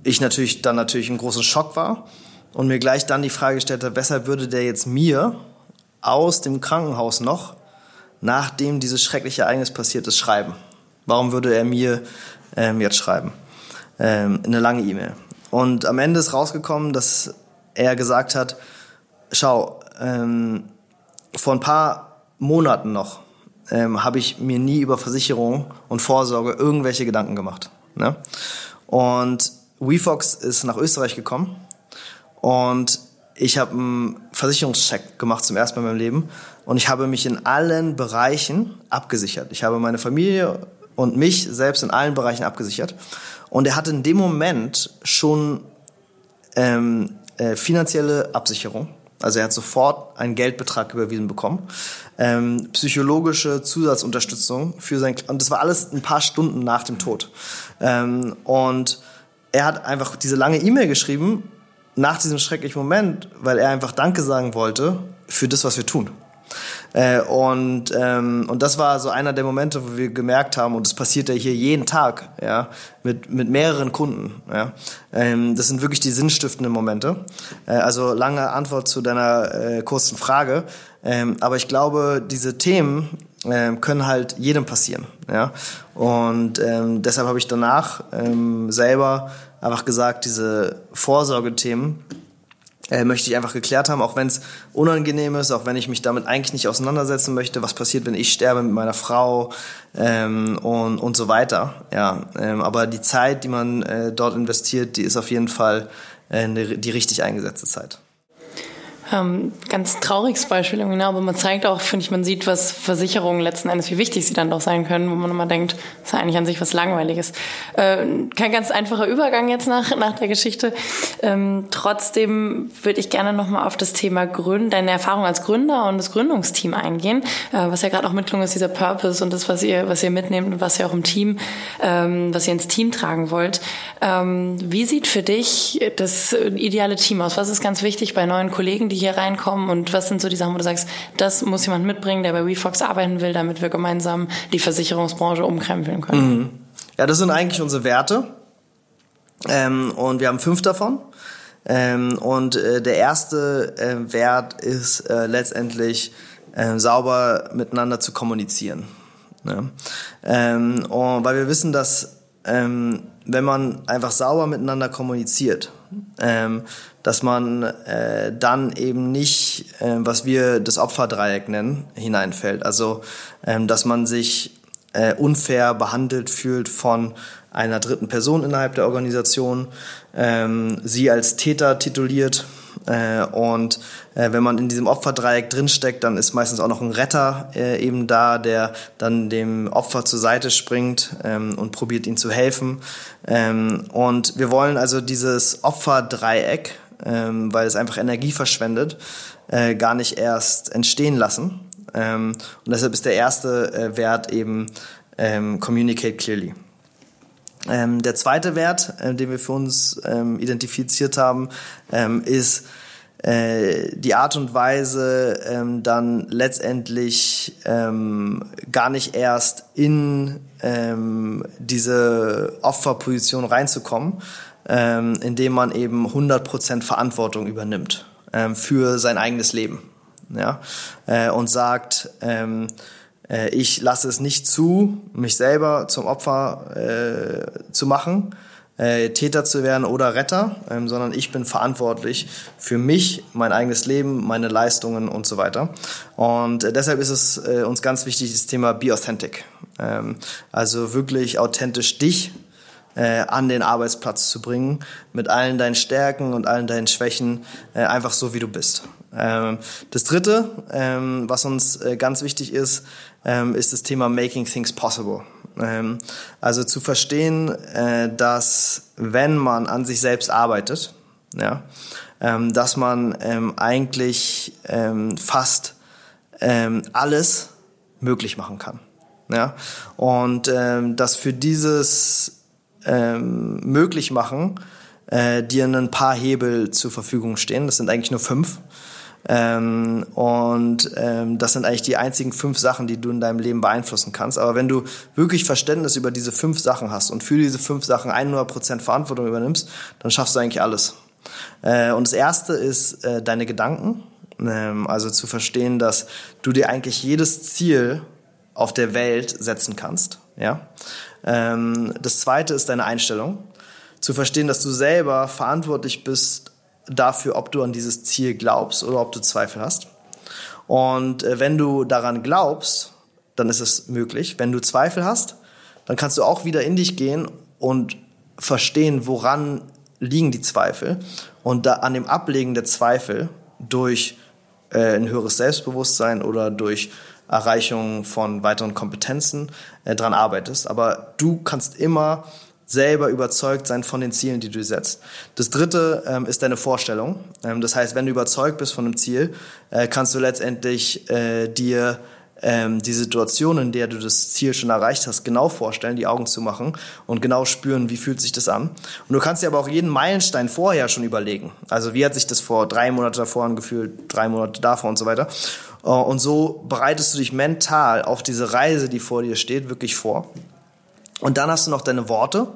ich natürlich dann natürlich im großen Schock war und mir gleich dann die Frage stellte, weshalb würde der jetzt mir aus dem Krankenhaus noch nachdem dieses schreckliche Ereignis passiert ist, schreiben? Warum würde er mir ähm, jetzt schreiben? Ähm, eine lange E-Mail. Und am Ende ist rausgekommen, dass er gesagt hat, schau, ähm, vor ein paar Monaten noch ähm, habe ich mir nie über Versicherung und Vorsorge irgendwelche Gedanken gemacht. Ne? Und WeFox ist nach Österreich gekommen und ich habe einen Versicherungscheck gemacht zum ersten Mal in meinem Leben und ich habe mich in allen Bereichen abgesichert. Ich habe meine Familie und mich selbst in allen Bereichen abgesichert. Und er hatte in dem Moment schon ähm, äh, finanzielle Absicherung. Also er hat sofort einen Geldbetrag überwiesen bekommen. Ähm, psychologische Zusatzunterstützung für sein und das war alles ein paar Stunden nach dem Tod. Ähm, und er hat einfach diese lange E-Mail geschrieben nach diesem schrecklichen Moment, weil er einfach Danke sagen wollte für das, was wir tun. Äh, und, ähm, und das war so einer der Momente, wo wir gemerkt haben, und das passiert ja hier jeden Tag, ja, mit, mit mehreren Kunden. Ja. Ähm, das sind wirklich die sinnstiftenden Momente. Äh, also lange Antwort zu deiner äh, kurzen Frage. Ähm, aber ich glaube, diese Themen ähm, können halt jedem passieren. Ja. Und ähm, deshalb habe ich danach ähm, selber einfach gesagt, diese Vorsorgethemen, äh, möchte ich einfach geklärt haben, auch wenn es unangenehm ist, auch wenn ich mich damit eigentlich nicht auseinandersetzen möchte, was passiert, wenn ich sterbe mit meiner Frau ähm, und, und so weiter. Ja, ähm, aber die Zeit, die man äh, dort investiert, die ist auf jeden Fall äh, die richtig eingesetzte Zeit. Ähm, ganz trauriges Beispiel, genau, aber man zeigt auch, finde ich, man sieht, was Versicherungen letzten Endes, wie wichtig sie dann doch sein können, wo man immer denkt, das ist eigentlich an sich was Langweiliges. Äh, kein ganz einfacher Übergang jetzt nach, nach der Geschichte. Ähm, trotzdem würde ich gerne nochmal auf das Thema Gründen, deine Erfahrung als Gründer und das Gründungsteam eingehen, äh, was ja gerade auch mitgelungen ist, dieser Purpose und das, was ihr, was ihr mitnehmt und was ihr auch im Team, ähm, was ihr ins Team tragen wollt. Ähm, wie sieht für dich das ideale Team aus? Was ist ganz wichtig bei neuen Kollegen, die hier reinkommen und was sind so die Sachen, wo du sagst, das muss jemand mitbringen, der bei WeFox arbeiten will, damit wir gemeinsam die Versicherungsbranche umkrempeln können? Mhm. Ja, das sind eigentlich unsere Werte ähm, und wir haben fünf davon. Ähm, und äh, der erste äh, Wert ist äh, letztendlich äh, sauber miteinander zu kommunizieren. Ja? Ähm, und weil wir wissen, dass ähm, wenn man einfach sauber miteinander kommuniziert, ähm, dass man äh, dann eben nicht, äh, was wir das Opferdreieck nennen, hineinfällt. Also, ähm, dass man sich äh, unfair behandelt fühlt von einer dritten Person innerhalb der Organisation, ähm, sie als Täter tituliert äh, und äh, wenn man in diesem Opferdreieck drinsteckt, dann ist meistens auch noch ein Retter äh, eben da, der dann dem Opfer zur Seite springt ähm, und probiert, ihm zu helfen. Ähm, und wir wollen also dieses Opferdreieck, ähm, weil es einfach Energie verschwendet, äh, gar nicht erst entstehen lassen. Ähm, und deshalb ist der erste äh, Wert eben ähm, Communicate Clearly. Ähm, der zweite Wert, äh, den wir für uns ähm, identifiziert haben, ähm, ist äh, die Art und Weise, ähm, dann letztendlich ähm, gar nicht erst in ähm, diese Opferposition reinzukommen, ähm, indem man eben 100% Verantwortung übernimmt ähm, für sein eigenes Leben. Ja? Äh, und sagt, ähm, äh, ich lasse es nicht zu, mich selber zum Opfer äh, zu machen, äh, Täter zu werden oder Retter, ähm, sondern ich bin verantwortlich für mich, mein eigenes Leben, meine Leistungen und so weiter. Und äh, deshalb ist es äh, uns ganz wichtig, das Thema Be Authentic. Ähm, also wirklich authentisch dich äh, an den Arbeitsplatz zu bringen, mit allen deinen Stärken und allen deinen Schwächen, äh, einfach so wie du bist. Ähm, das Dritte, ähm, was uns äh, ganz wichtig ist, ähm, ist das Thema Making Things Possible. Ähm, also zu verstehen, äh, dass wenn man an sich selbst arbeitet, ja, ähm, dass man ähm, eigentlich ähm, fast ähm, alles möglich machen kann. Ja? Und dass für dieses ähm, möglich machen äh, dir ein paar Hebel zur Verfügung stehen. Das sind eigentlich nur fünf. Ähm, und ähm, das sind eigentlich die einzigen fünf Sachen, die du in deinem Leben beeinflussen kannst. Aber wenn du wirklich Verständnis über diese fünf Sachen hast und für diese fünf Sachen 100% Verantwortung übernimmst, dann schaffst du eigentlich alles. Äh, und das erste ist äh, deine Gedanken. Ähm, also zu verstehen, dass du dir eigentlich jedes Ziel auf der Welt setzen kannst. Ja. Ähm, das zweite ist deine Einstellung. Zu verstehen, dass du selber verantwortlich bist dafür, ob du an dieses Ziel glaubst oder ob du Zweifel hast. Und äh, wenn du daran glaubst, dann ist es möglich. Wenn du Zweifel hast, dann kannst du auch wieder in dich gehen und verstehen, woran liegen die Zweifel und da an dem Ablegen der Zweifel durch äh, ein höheres Selbstbewusstsein oder durch Erreichung von weiteren Kompetenzen äh, dran arbeitest. Aber du kannst immer selber überzeugt sein von den Zielen, die du setzt. Das dritte ähm, ist deine Vorstellung. Ähm, das heißt, wenn du überzeugt bist von einem Ziel, äh, kannst du letztendlich äh, dir ähm, die Situation, in der du das Ziel schon erreicht hast, genau vorstellen, die Augen zu machen und genau spüren, wie fühlt sich das an. Und du kannst dir aber auch jeden Meilenstein vorher schon überlegen. Also wie hat sich das vor drei Monate davor angefühlt, drei Monate davor und so weiter. Äh, und so bereitest du dich mental auf diese Reise, die vor dir steht, wirklich vor. Und dann hast du noch deine Worte,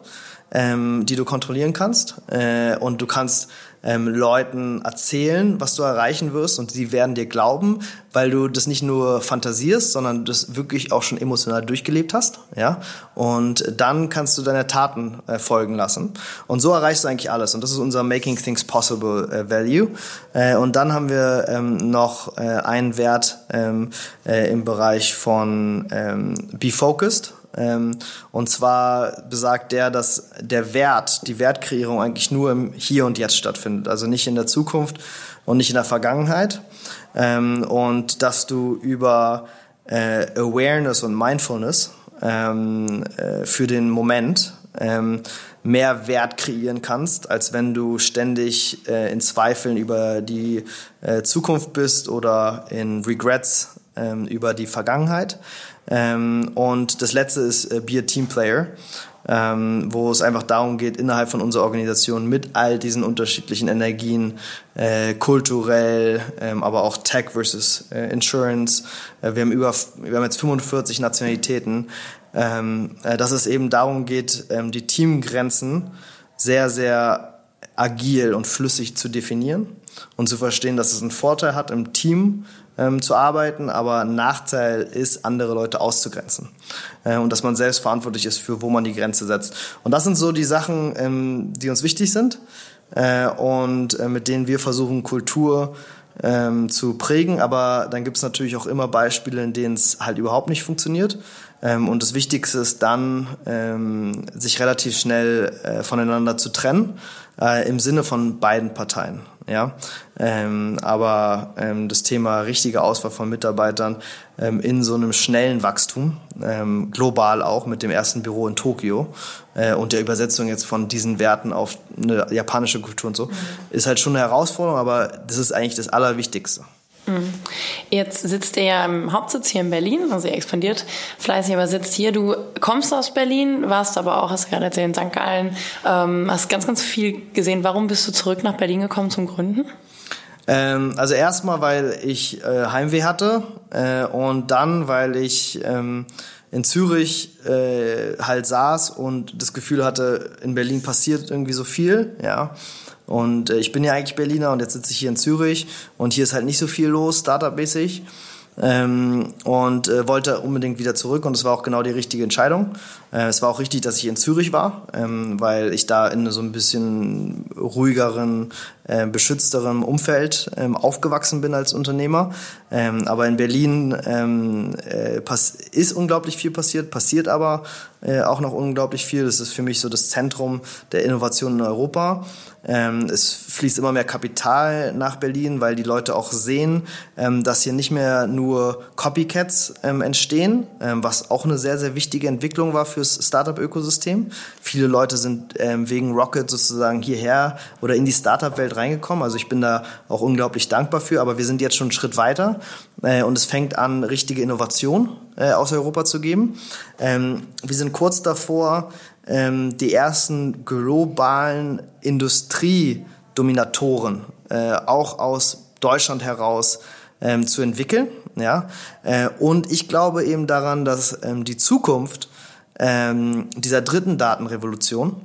ähm, die du kontrollieren kannst. Äh, und du kannst ähm, Leuten erzählen, was du erreichen wirst und sie werden dir glauben, weil du das nicht nur fantasierst, sondern das wirklich auch schon emotional durchgelebt hast, ja. Und dann kannst du deine Taten äh, folgen lassen. Und so erreichst du eigentlich alles. Und das ist unser Making Things Possible äh, Value. Äh, und dann haben wir ähm, noch äh, einen Wert ähm, äh, im Bereich von ähm, Be Focused. Ähm, und zwar besagt der, dass der Wert, die Wertkreierung eigentlich nur im Hier und Jetzt stattfindet, also nicht in der Zukunft und nicht in der Vergangenheit. Ähm, und dass du über äh, Awareness und Mindfulness ähm, äh, für den Moment mehr Wert kreieren kannst, als wenn du ständig äh, in Zweifeln über die Zukunft bist oder in Regrets ähm, über die Vergangenheit. Ähm, und das letzte ist äh, Be a Team Player, ähm, wo es einfach darum geht, innerhalb von unserer Organisation mit all diesen unterschiedlichen Energien, äh, kulturell, ähm, aber auch Tech versus äh, Insurance. Äh, wir, haben über, wir haben jetzt 45 Nationalitäten, ähm, äh, dass es eben darum geht, ähm, die Teamgrenzen sehr, sehr agil und flüssig zu definieren und zu verstehen, dass es einen Vorteil hat im Team, ähm, zu arbeiten, aber ein Nachteil ist, andere Leute auszugrenzen. Äh, und dass man selbst verantwortlich ist für, wo man die Grenze setzt. Und das sind so die Sachen, ähm, die uns wichtig sind äh, und äh, mit denen wir versuchen, Kultur ähm, zu prägen. Aber dann gibt es natürlich auch immer Beispiele, in denen es halt überhaupt nicht funktioniert. Ähm, und das Wichtigste ist dann, ähm, sich relativ schnell äh, voneinander zu trennen, äh, im Sinne von beiden Parteien. Ja, ähm, aber ähm, das Thema richtige Auswahl von Mitarbeitern ähm, in so einem schnellen Wachstum, ähm, global auch mit dem ersten Büro in Tokio äh, und der Übersetzung jetzt von diesen Werten auf eine japanische Kultur und so, mhm. ist halt schon eine Herausforderung, aber das ist eigentlich das Allerwichtigste. Mhm. Jetzt sitzt er ja im Hauptsitz hier in Berlin, also er expandiert fleißig, aber sitzt hier. Du kommst aus Berlin, warst aber auch, hast du gerade erzählt, in St. Gallen, ähm, hast ganz, ganz viel gesehen. Warum bist du zurück nach Berlin gekommen zum Gründen? Ähm, also erstmal, weil ich äh, Heimweh hatte äh, und dann, weil ich ähm, in Zürich äh, halt saß und das Gefühl hatte, in Berlin passiert irgendwie so viel, ja. Und äh, ich bin ja eigentlich Berliner und jetzt sitze ich hier in Zürich und hier ist halt nicht so viel los, Startup-mäßig. Ähm, und äh, wollte unbedingt wieder zurück und es war auch genau die richtige Entscheidung. Äh, es war auch richtig, dass ich in Zürich war, ähm, weil ich da in so ein bisschen ruhigeren, äh, beschützterem Umfeld ähm, aufgewachsen bin als Unternehmer. Ähm, aber in Berlin ähm, äh, ist unglaublich viel passiert, passiert aber äh, auch noch unglaublich viel. Das ist für mich so das Zentrum der Innovation in Europa. Ähm, es fließt immer mehr Kapital nach Berlin, weil die Leute auch sehen, ähm, dass hier nicht mehr nur Copycats ähm, entstehen, ähm, was auch eine sehr, sehr wichtige Entwicklung war fürs Startup-Ökosystem. Viele Leute sind ähm, wegen Rocket sozusagen hierher oder in die Startup-Welt reingekommen. Also ich bin da auch unglaublich dankbar für, aber wir sind jetzt schon einen Schritt weiter äh, und es fängt an, richtige Innovation äh, aus Europa zu geben. Ähm, wir sind kurz davor, ähm, die ersten globalen Industriedominatoren äh, auch aus Deutschland heraus ähm, zu entwickeln. Ja? Äh, und ich glaube eben daran, dass ähm, die Zukunft ähm, dieser dritten Datenrevolution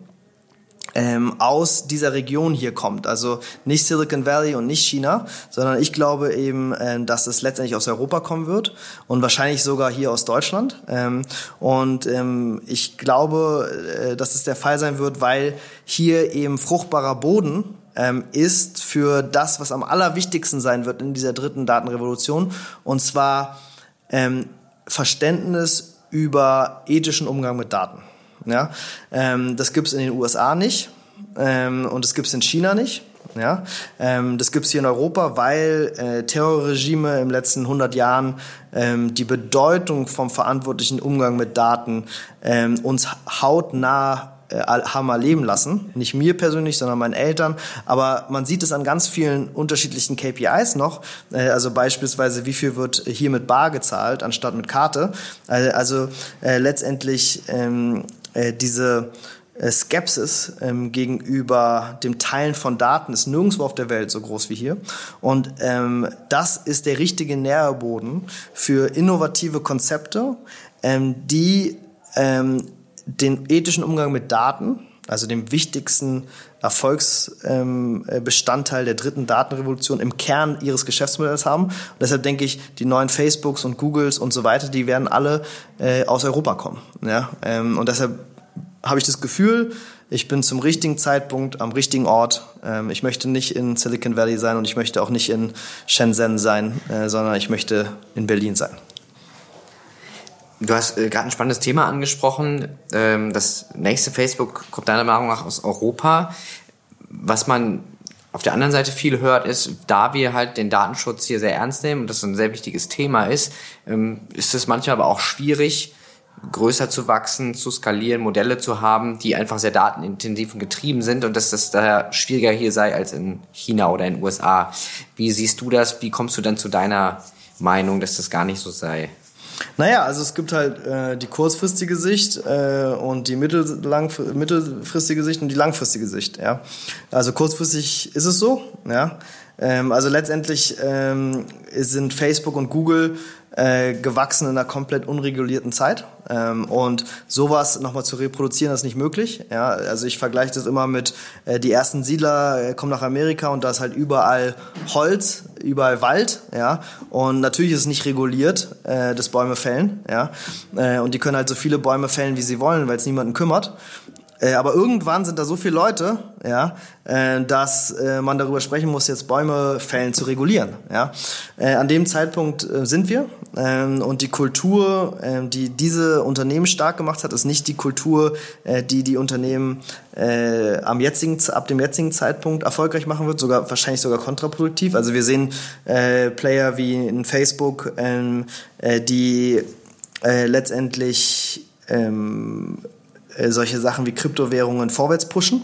ähm, aus dieser Region hier kommt. Also nicht Silicon Valley und nicht China, sondern ich glaube eben, ähm, dass es letztendlich aus Europa kommen wird und wahrscheinlich sogar hier aus Deutschland. Ähm, und ähm, ich glaube, äh, dass es der Fall sein wird, weil hier eben fruchtbarer Boden ähm, ist für das, was am allerwichtigsten sein wird in dieser dritten Datenrevolution. Und zwar ähm, Verständnis über ethischen Umgang mit Daten. Ja? Ähm, das gibt es in den USA nicht ähm, und das gibt es in China nicht. Ja, ähm, das gibt's hier in Europa, weil äh, Terrorregime im letzten 100 Jahren ähm, die Bedeutung vom verantwortlichen Umgang mit Daten ähm, uns hautnah äh, haben erleben lassen. Nicht mir persönlich, sondern meinen Eltern. Aber man sieht es an ganz vielen unterschiedlichen KPIs noch. Äh, also beispielsweise, wie viel wird hier mit Bar gezahlt, anstatt mit Karte. Äh, also äh, letztendlich ähm, äh, diese äh, Skepsis ähm, gegenüber dem Teilen von Daten ist nirgendwo auf der Welt so groß wie hier. Und ähm, das ist der richtige Nährboden für innovative Konzepte, ähm, die ähm, den ethischen Umgang mit Daten, also dem wichtigsten Erfolgsbestandteil ähm, der dritten Datenrevolution im Kern ihres Geschäftsmodells haben. Und deshalb denke ich, die neuen Facebooks und Googles und so weiter, die werden alle äh, aus Europa kommen. Ja? Ähm, und deshalb habe ich das Gefühl, ich bin zum richtigen Zeitpunkt am richtigen Ort. Ähm, ich möchte nicht in Silicon Valley sein und ich möchte auch nicht in Shenzhen sein, äh, sondern ich möchte in Berlin sein. Du hast äh, gerade ein spannendes Thema angesprochen. Ähm, das nächste Facebook kommt deiner Meinung nach aus Europa. Was man auf der anderen Seite viel hört, ist, da wir halt den Datenschutz hier sehr ernst nehmen und das ein sehr wichtiges Thema ist, ähm, ist es manchmal aber auch schwierig, größer zu wachsen, zu skalieren, Modelle zu haben, die einfach sehr datenintensiv und getrieben sind und dass das daher schwieriger hier sei als in China oder in den USA. Wie siehst du das? Wie kommst du dann zu deiner Meinung, dass das gar nicht so sei? Naja, also es gibt halt äh, die kurzfristige Sicht äh, und die mittelfristige Sicht und die langfristige Sicht. Ja, also kurzfristig ist es so. Ja, ähm, also letztendlich ähm, sind Facebook und Google äh, gewachsen in einer komplett unregulierten Zeit. Ähm, und sowas nochmal zu reproduzieren, ist nicht möglich. Ja, also ich vergleiche das immer mit, äh, die ersten Siedler äh, kommen nach Amerika und da ist halt überall Holz, überall Wald. Ja, und natürlich ist es nicht reguliert, äh, das Bäume fällen. Ja, äh, und die können halt so viele Bäume fällen, wie sie wollen, weil es niemanden kümmert. Äh, aber irgendwann sind da so viele Leute, ja, äh, dass äh, man darüber sprechen muss, jetzt Bäume fällen zu regulieren. Ja. Äh, an dem Zeitpunkt äh, sind wir. Ähm, und die Kultur, äh, die diese Unternehmen stark gemacht hat, ist nicht die Kultur, die die Unternehmen am jetzigen, ab dem jetzigen Zeitpunkt erfolgreich machen wird, sogar wahrscheinlich sogar kontraproduktiv. Also wir sehen Player wie in Facebook, ähm, äh, die letztendlich ähm, äh, solche Sachen wie Kryptowährungen vorwärts pushen,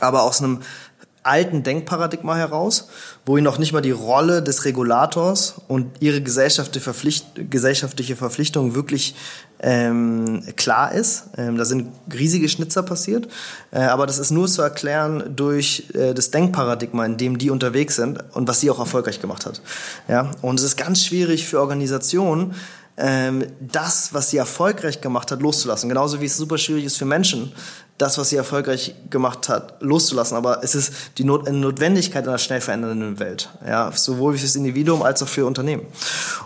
aber aus einem alten Denkparadigma heraus, wo ihnen noch nicht mal die Rolle des Regulators und ihre gesellschaftliche, Verpflicht gesellschaftliche Verpflichtung wirklich ähm, klar ist. Ähm, da sind riesige Schnitzer passiert, äh, aber das ist nur zu erklären durch äh, das Denkparadigma, in dem die unterwegs sind und was sie auch erfolgreich gemacht hat. Ja? Und es ist ganz schwierig für Organisationen, ähm, das, was sie erfolgreich gemacht hat, loszulassen. Genauso wie es super schwierig ist für Menschen, das, was sie erfolgreich gemacht hat, loszulassen. Aber es ist die Not Notwendigkeit einer schnell verändernden Welt, ja, sowohl für das Individuum als auch für Unternehmen.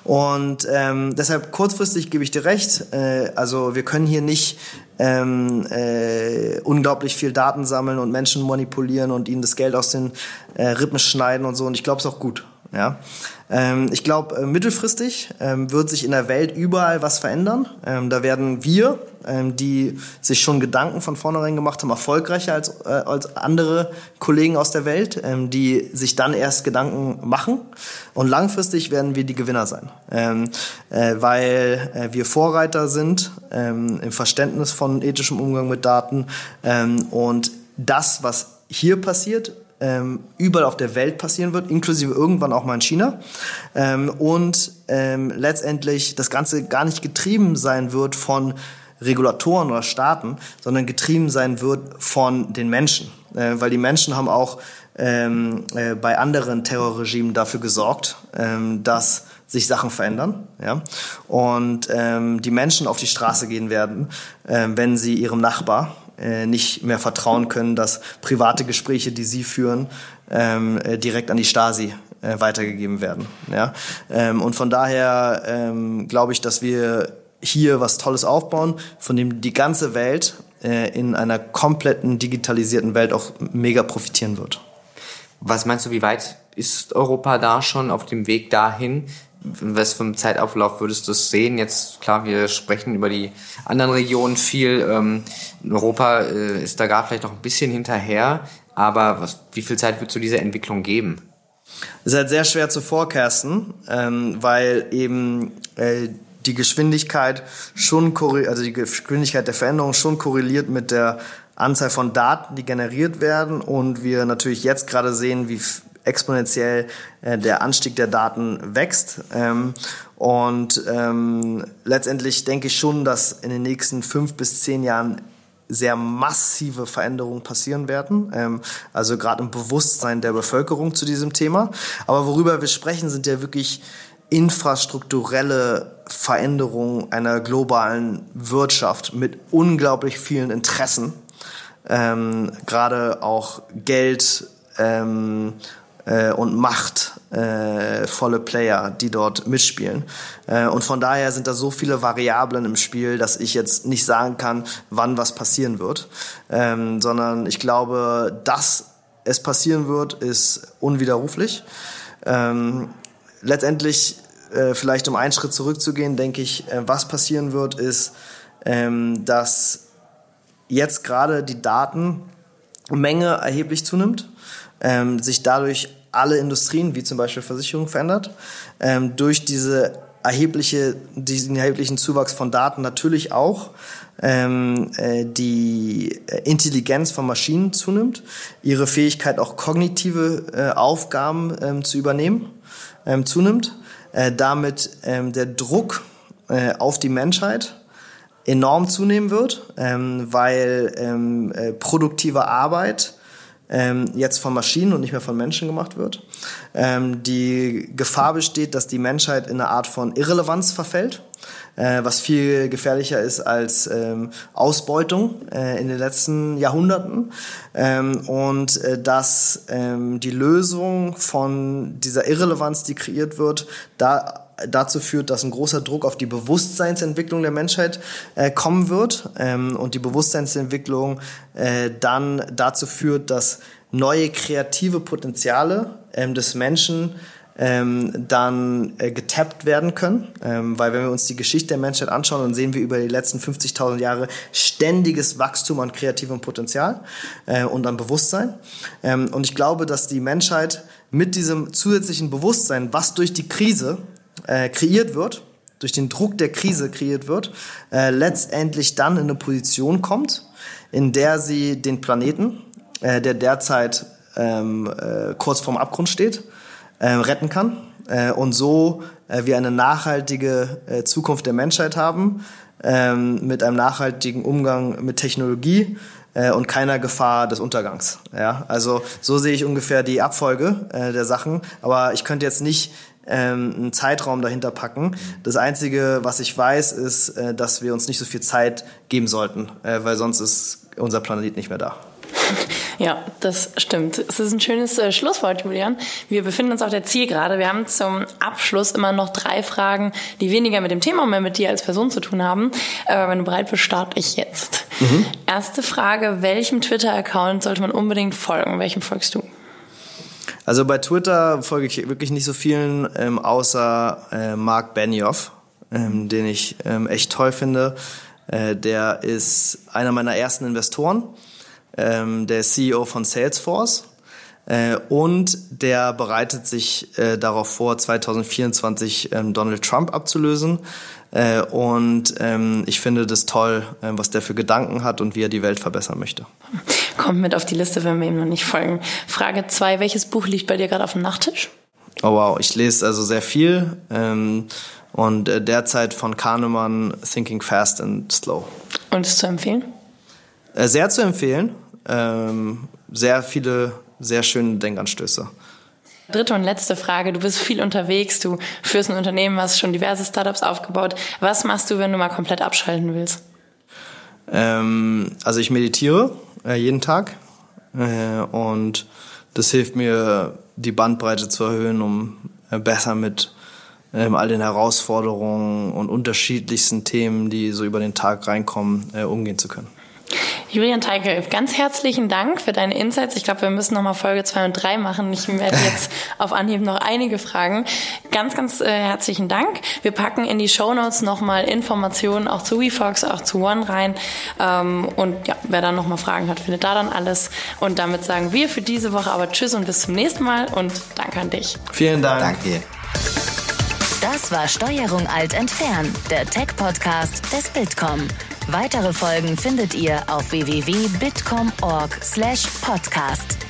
Und ähm, deshalb kurzfristig gebe ich dir recht. Äh, also wir können hier nicht ähm, äh, unglaublich viel Daten sammeln und Menschen manipulieren und ihnen das Geld aus den äh, Rippen schneiden und so. Und ich glaube es auch gut. Ja. Ähm, ich glaube, äh, mittelfristig ähm, wird sich in der Welt überall was verändern. Ähm, da werden wir, ähm, die sich schon Gedanken von vornherein gemacht haben, erfolgreicher als, äh, als andere Kollegen aus der Welt, ähm, die sich dann erst Gedanken machen. Und langfristig werden wir die Gewinner sein, ähm, äh, weil äh, wir Vorreiter sind im Verständnis von ethischem Umgang mit Daten und das, was hier passiert, ähm, überall auf der Welt passieren wird, inklusive irgendwann auch mal in China. Ähm, und ähm, letztendlich das Ganze gar nicht getrieben sein wird von Regulatoren oder Staaten, sondern getrieben sein wird von den Menschen. Äh, weil die Menschen haben auch ähm, äh, bei anderen Terrorregimen dafür gesorgt, ähm, dass sich Sachen verändern, ja, und ähm, die Menschen auf die Straße gehen werden, äh, wenn sie ihrem Nachbar äh, nicht mehr vertrauen können, dass private Gespräche, die sie führen, ähm, äh, direkt an die Stasi äh, weitergegeben werden. Ja? Ähm, und von daher ähm, glaube ich, dass wir hier was Tolles aufbauen, von dem die ganze Welt äh, in einer kompletten digitalisierten Welt auch mega profitieren wird. Was meinst du, wie weit ist Europa da schon auf dem Weg dahin? Was vom Zeitauflauf würdest du es sehen? Jetzt, klar, wir sprechen über die anderen Regionen viel. Ähm, Europa äh, ist da gar vielleicht noch ein bisschen hinterher. Aber was, wie viel Zeit wird zu dieser Entwicklung geben? Es ist halt sehr schwer zu forecasten, ähm, weil eben äh, die Geschwindigkeit schon also die Geschwindigkeit der Veränderung schon korreliert mit der Anzahl von Daten, die generiert werden und wir natürlich jetzt gerade sehen, wie exponentiell äh, der Anstieg der Daten wächst. Ähm, und ähm, letztendlich denke ich schon, dass in den nächsten fünf bis zehn Jahren sehr massive Veränderungen passieren werden, ähm, also gerade im Bewusstsein der Bevölkerung zu diesem Thema. Aber worüber wir sprechen, sind ja wirklich infrastrukturelle Veränderungen einer globalen Wirtschaft mit unglaublich vielen Interessen, ähm, gerade auch Geld ähm, äh, und machtvolle äh, Player, die dort mitspielen. Äh, und von daher sind da so viele Variablen im Spiel, dass ich jetzt nicht sagen kann, wann was passieren wird, ähm, sondern ich glaube, dass es passieren wird, ist unwiderruflich. Ähm, letztendlich, äh, vielleicht um einen Schritt zurückzugehen, denke ich, äh, was passieren wird, ist, ähm, dass jetzt gerade die Datenmenge erheblich zunimmt, ähm, sich dadurch alle Industrien, wie zum Beispiel Versicherung, verändert. Ähm, durch diese erhebliche, diesen erheblichen Zuwachs von Daten natürlich auch ähm, äh, die Intelligenz von Maschinen zunimmt, ihre Fähigkeit auch kognitive äh, Aufgaben ähm, zu übernehmen ähm, zunimmt, äh, damit ähm, der Druck äh, auf die Menschheit enorm zunehmen wird, ähm, weil ähm, äh, produktive Arbeit ähm, jetzt von Maschinen und nicht mehr von Menschen gemacht wird. Ähm, die Gefahr besteht, dass die Menschheit in eine Art von Irrelevanz verfällt, äh, was viel gefährlicher ist als ähm, Ausbeutung äh, in den letzten Jahrhunderten. Ähm, und äh, dass ähm, die Lösung von dieser Irrelevanz, die kreiert wird, da dazu führt, dass ein großer Druck auf die Bewusstseinsentwicklung der Menschheit äh, kommen wird ähm, und die Bewusstseinsentwicklung äh, dann dazu führt, dass neue kreative Potenziale ähm, des Menschen ähm, dann äh, getappt werden können. Ähm, weil wenn wir uns die Geschichte der Menschheit anschauen, dann sehen wir über die letzten 50.000 Jahre ständiges Wachstum an kreativem Potenzial äh, und an Bewusstsein. Ähm, und ich glaube, dass die Menschheit mit diesem zusätzlichen Bewusstsein, was durch die Krise äh, kreiert wird, durch den Druck der Krise kreiert wird, äh, letztendlich dann in eine Position kommt, in der sie den Planeten, äh, der derzeit ähm, äh, kurz vorm Abgrund steht, äh, retten kann äh, und so äh, wir eine nachhaltige äh, Zukunft der Menschheit haben ähm, mit einem nachhaltigen Umgang mit Technologie äh, und keiner Gefahr des Untergangs. Ja, also so sehe ich ungefähr die Abfolge äh, der Sachen. Aber ich könnte jetzt nicht ähm, einen Zeitraum dahinter packen. Das Einzige, was ich weiß, ist, äh, dass wir uns nicht so viel Zeit geben sollten, äh, weil sonst ist unser Planet nicht mehr da. Ja, das stimmt. Es ist ein schönes äh, Schlusswort, Julian. Wir befinden uns auf der Zielgerade. Wir haben zum Abschluss immer noch drei Fragen, die weniger mit dem Thema und mehr mit dir als Person zu tun haben. Äh, wenn du bereit bist, starte ich jetzt. Mhm. Erste Frage, welchem Twitter-Account sollte man unbedingt folgen? Welchem folgst du? Also bei Twitter folge ich wirklich nicht so vielen, ähm, außer äh, Mark Benioff, ähm, den ich ähm, echt toll finde. Äh, der ist einer meiner ersten Investoren, ähm, der CEO von Salesforce. Äh, und der bereitet sich äh, darauf vor, 2024 ähm, Donald Trump abzulösen. Äh, und ähm, ich finde das toll, äh, was der für Gedanken hat und wie er die Welt verbessern möchte. Kommt mit auf die Liste, wenn wir ihm noch nicht folgen. Frage zwei: Welches Buch liegt bei dir gerade auf dem Nachttisch? Oh wow, ich lese also sehr viel. Ähm, und äh, derzeit von Kahnemann Thinking Fast and Slow. Und ist zu empfehlen? Äh, sehr zu empfehlen. Ähm, sehr viele, sehr schöne Denkanstöße. Dritte und letzte Frage. Du bist viel unterwegs, du führst ein Unternehmen, hast schon diverse Startups aufgebaut. Was machst du, wenn du mal komplett abschalten willst? Ähm, also ich meditiere äh, jeden Tag äh, und das hilft mir, die Bandbreite zu erhöhen, um äh, besser mit ähm, all den Herausforderungen und unterschiedlichsten Themen, die so über den Tag reinkommen, äh, umgehen zu können. Julian Teike, ganz herzlichen Dank für deine Insights. Ich glaube, wir müssen nochmal Folge 2 und 3 machen. Ich werde jetzt auf Anhieb noch einige Fragen. Ganz, ganz äh, herzlichen Dank. Wir packen in die Show Notes nochmal Informationen auch zu WeFox, auch zu One rein. Ähm, und ja, wer dann nochmal Fragen hat, findet da dann alles. Und damit sagen wir für diese Woche aber Tschüss und bis zum nächsten Mal und danke an dich. Vielen Dank. Danke. Das war Steuerung Alt entfernen, der Tech-Podcast des Bitkom. Weitere Folgen findet ihr auf www.bitkom.org/podcast.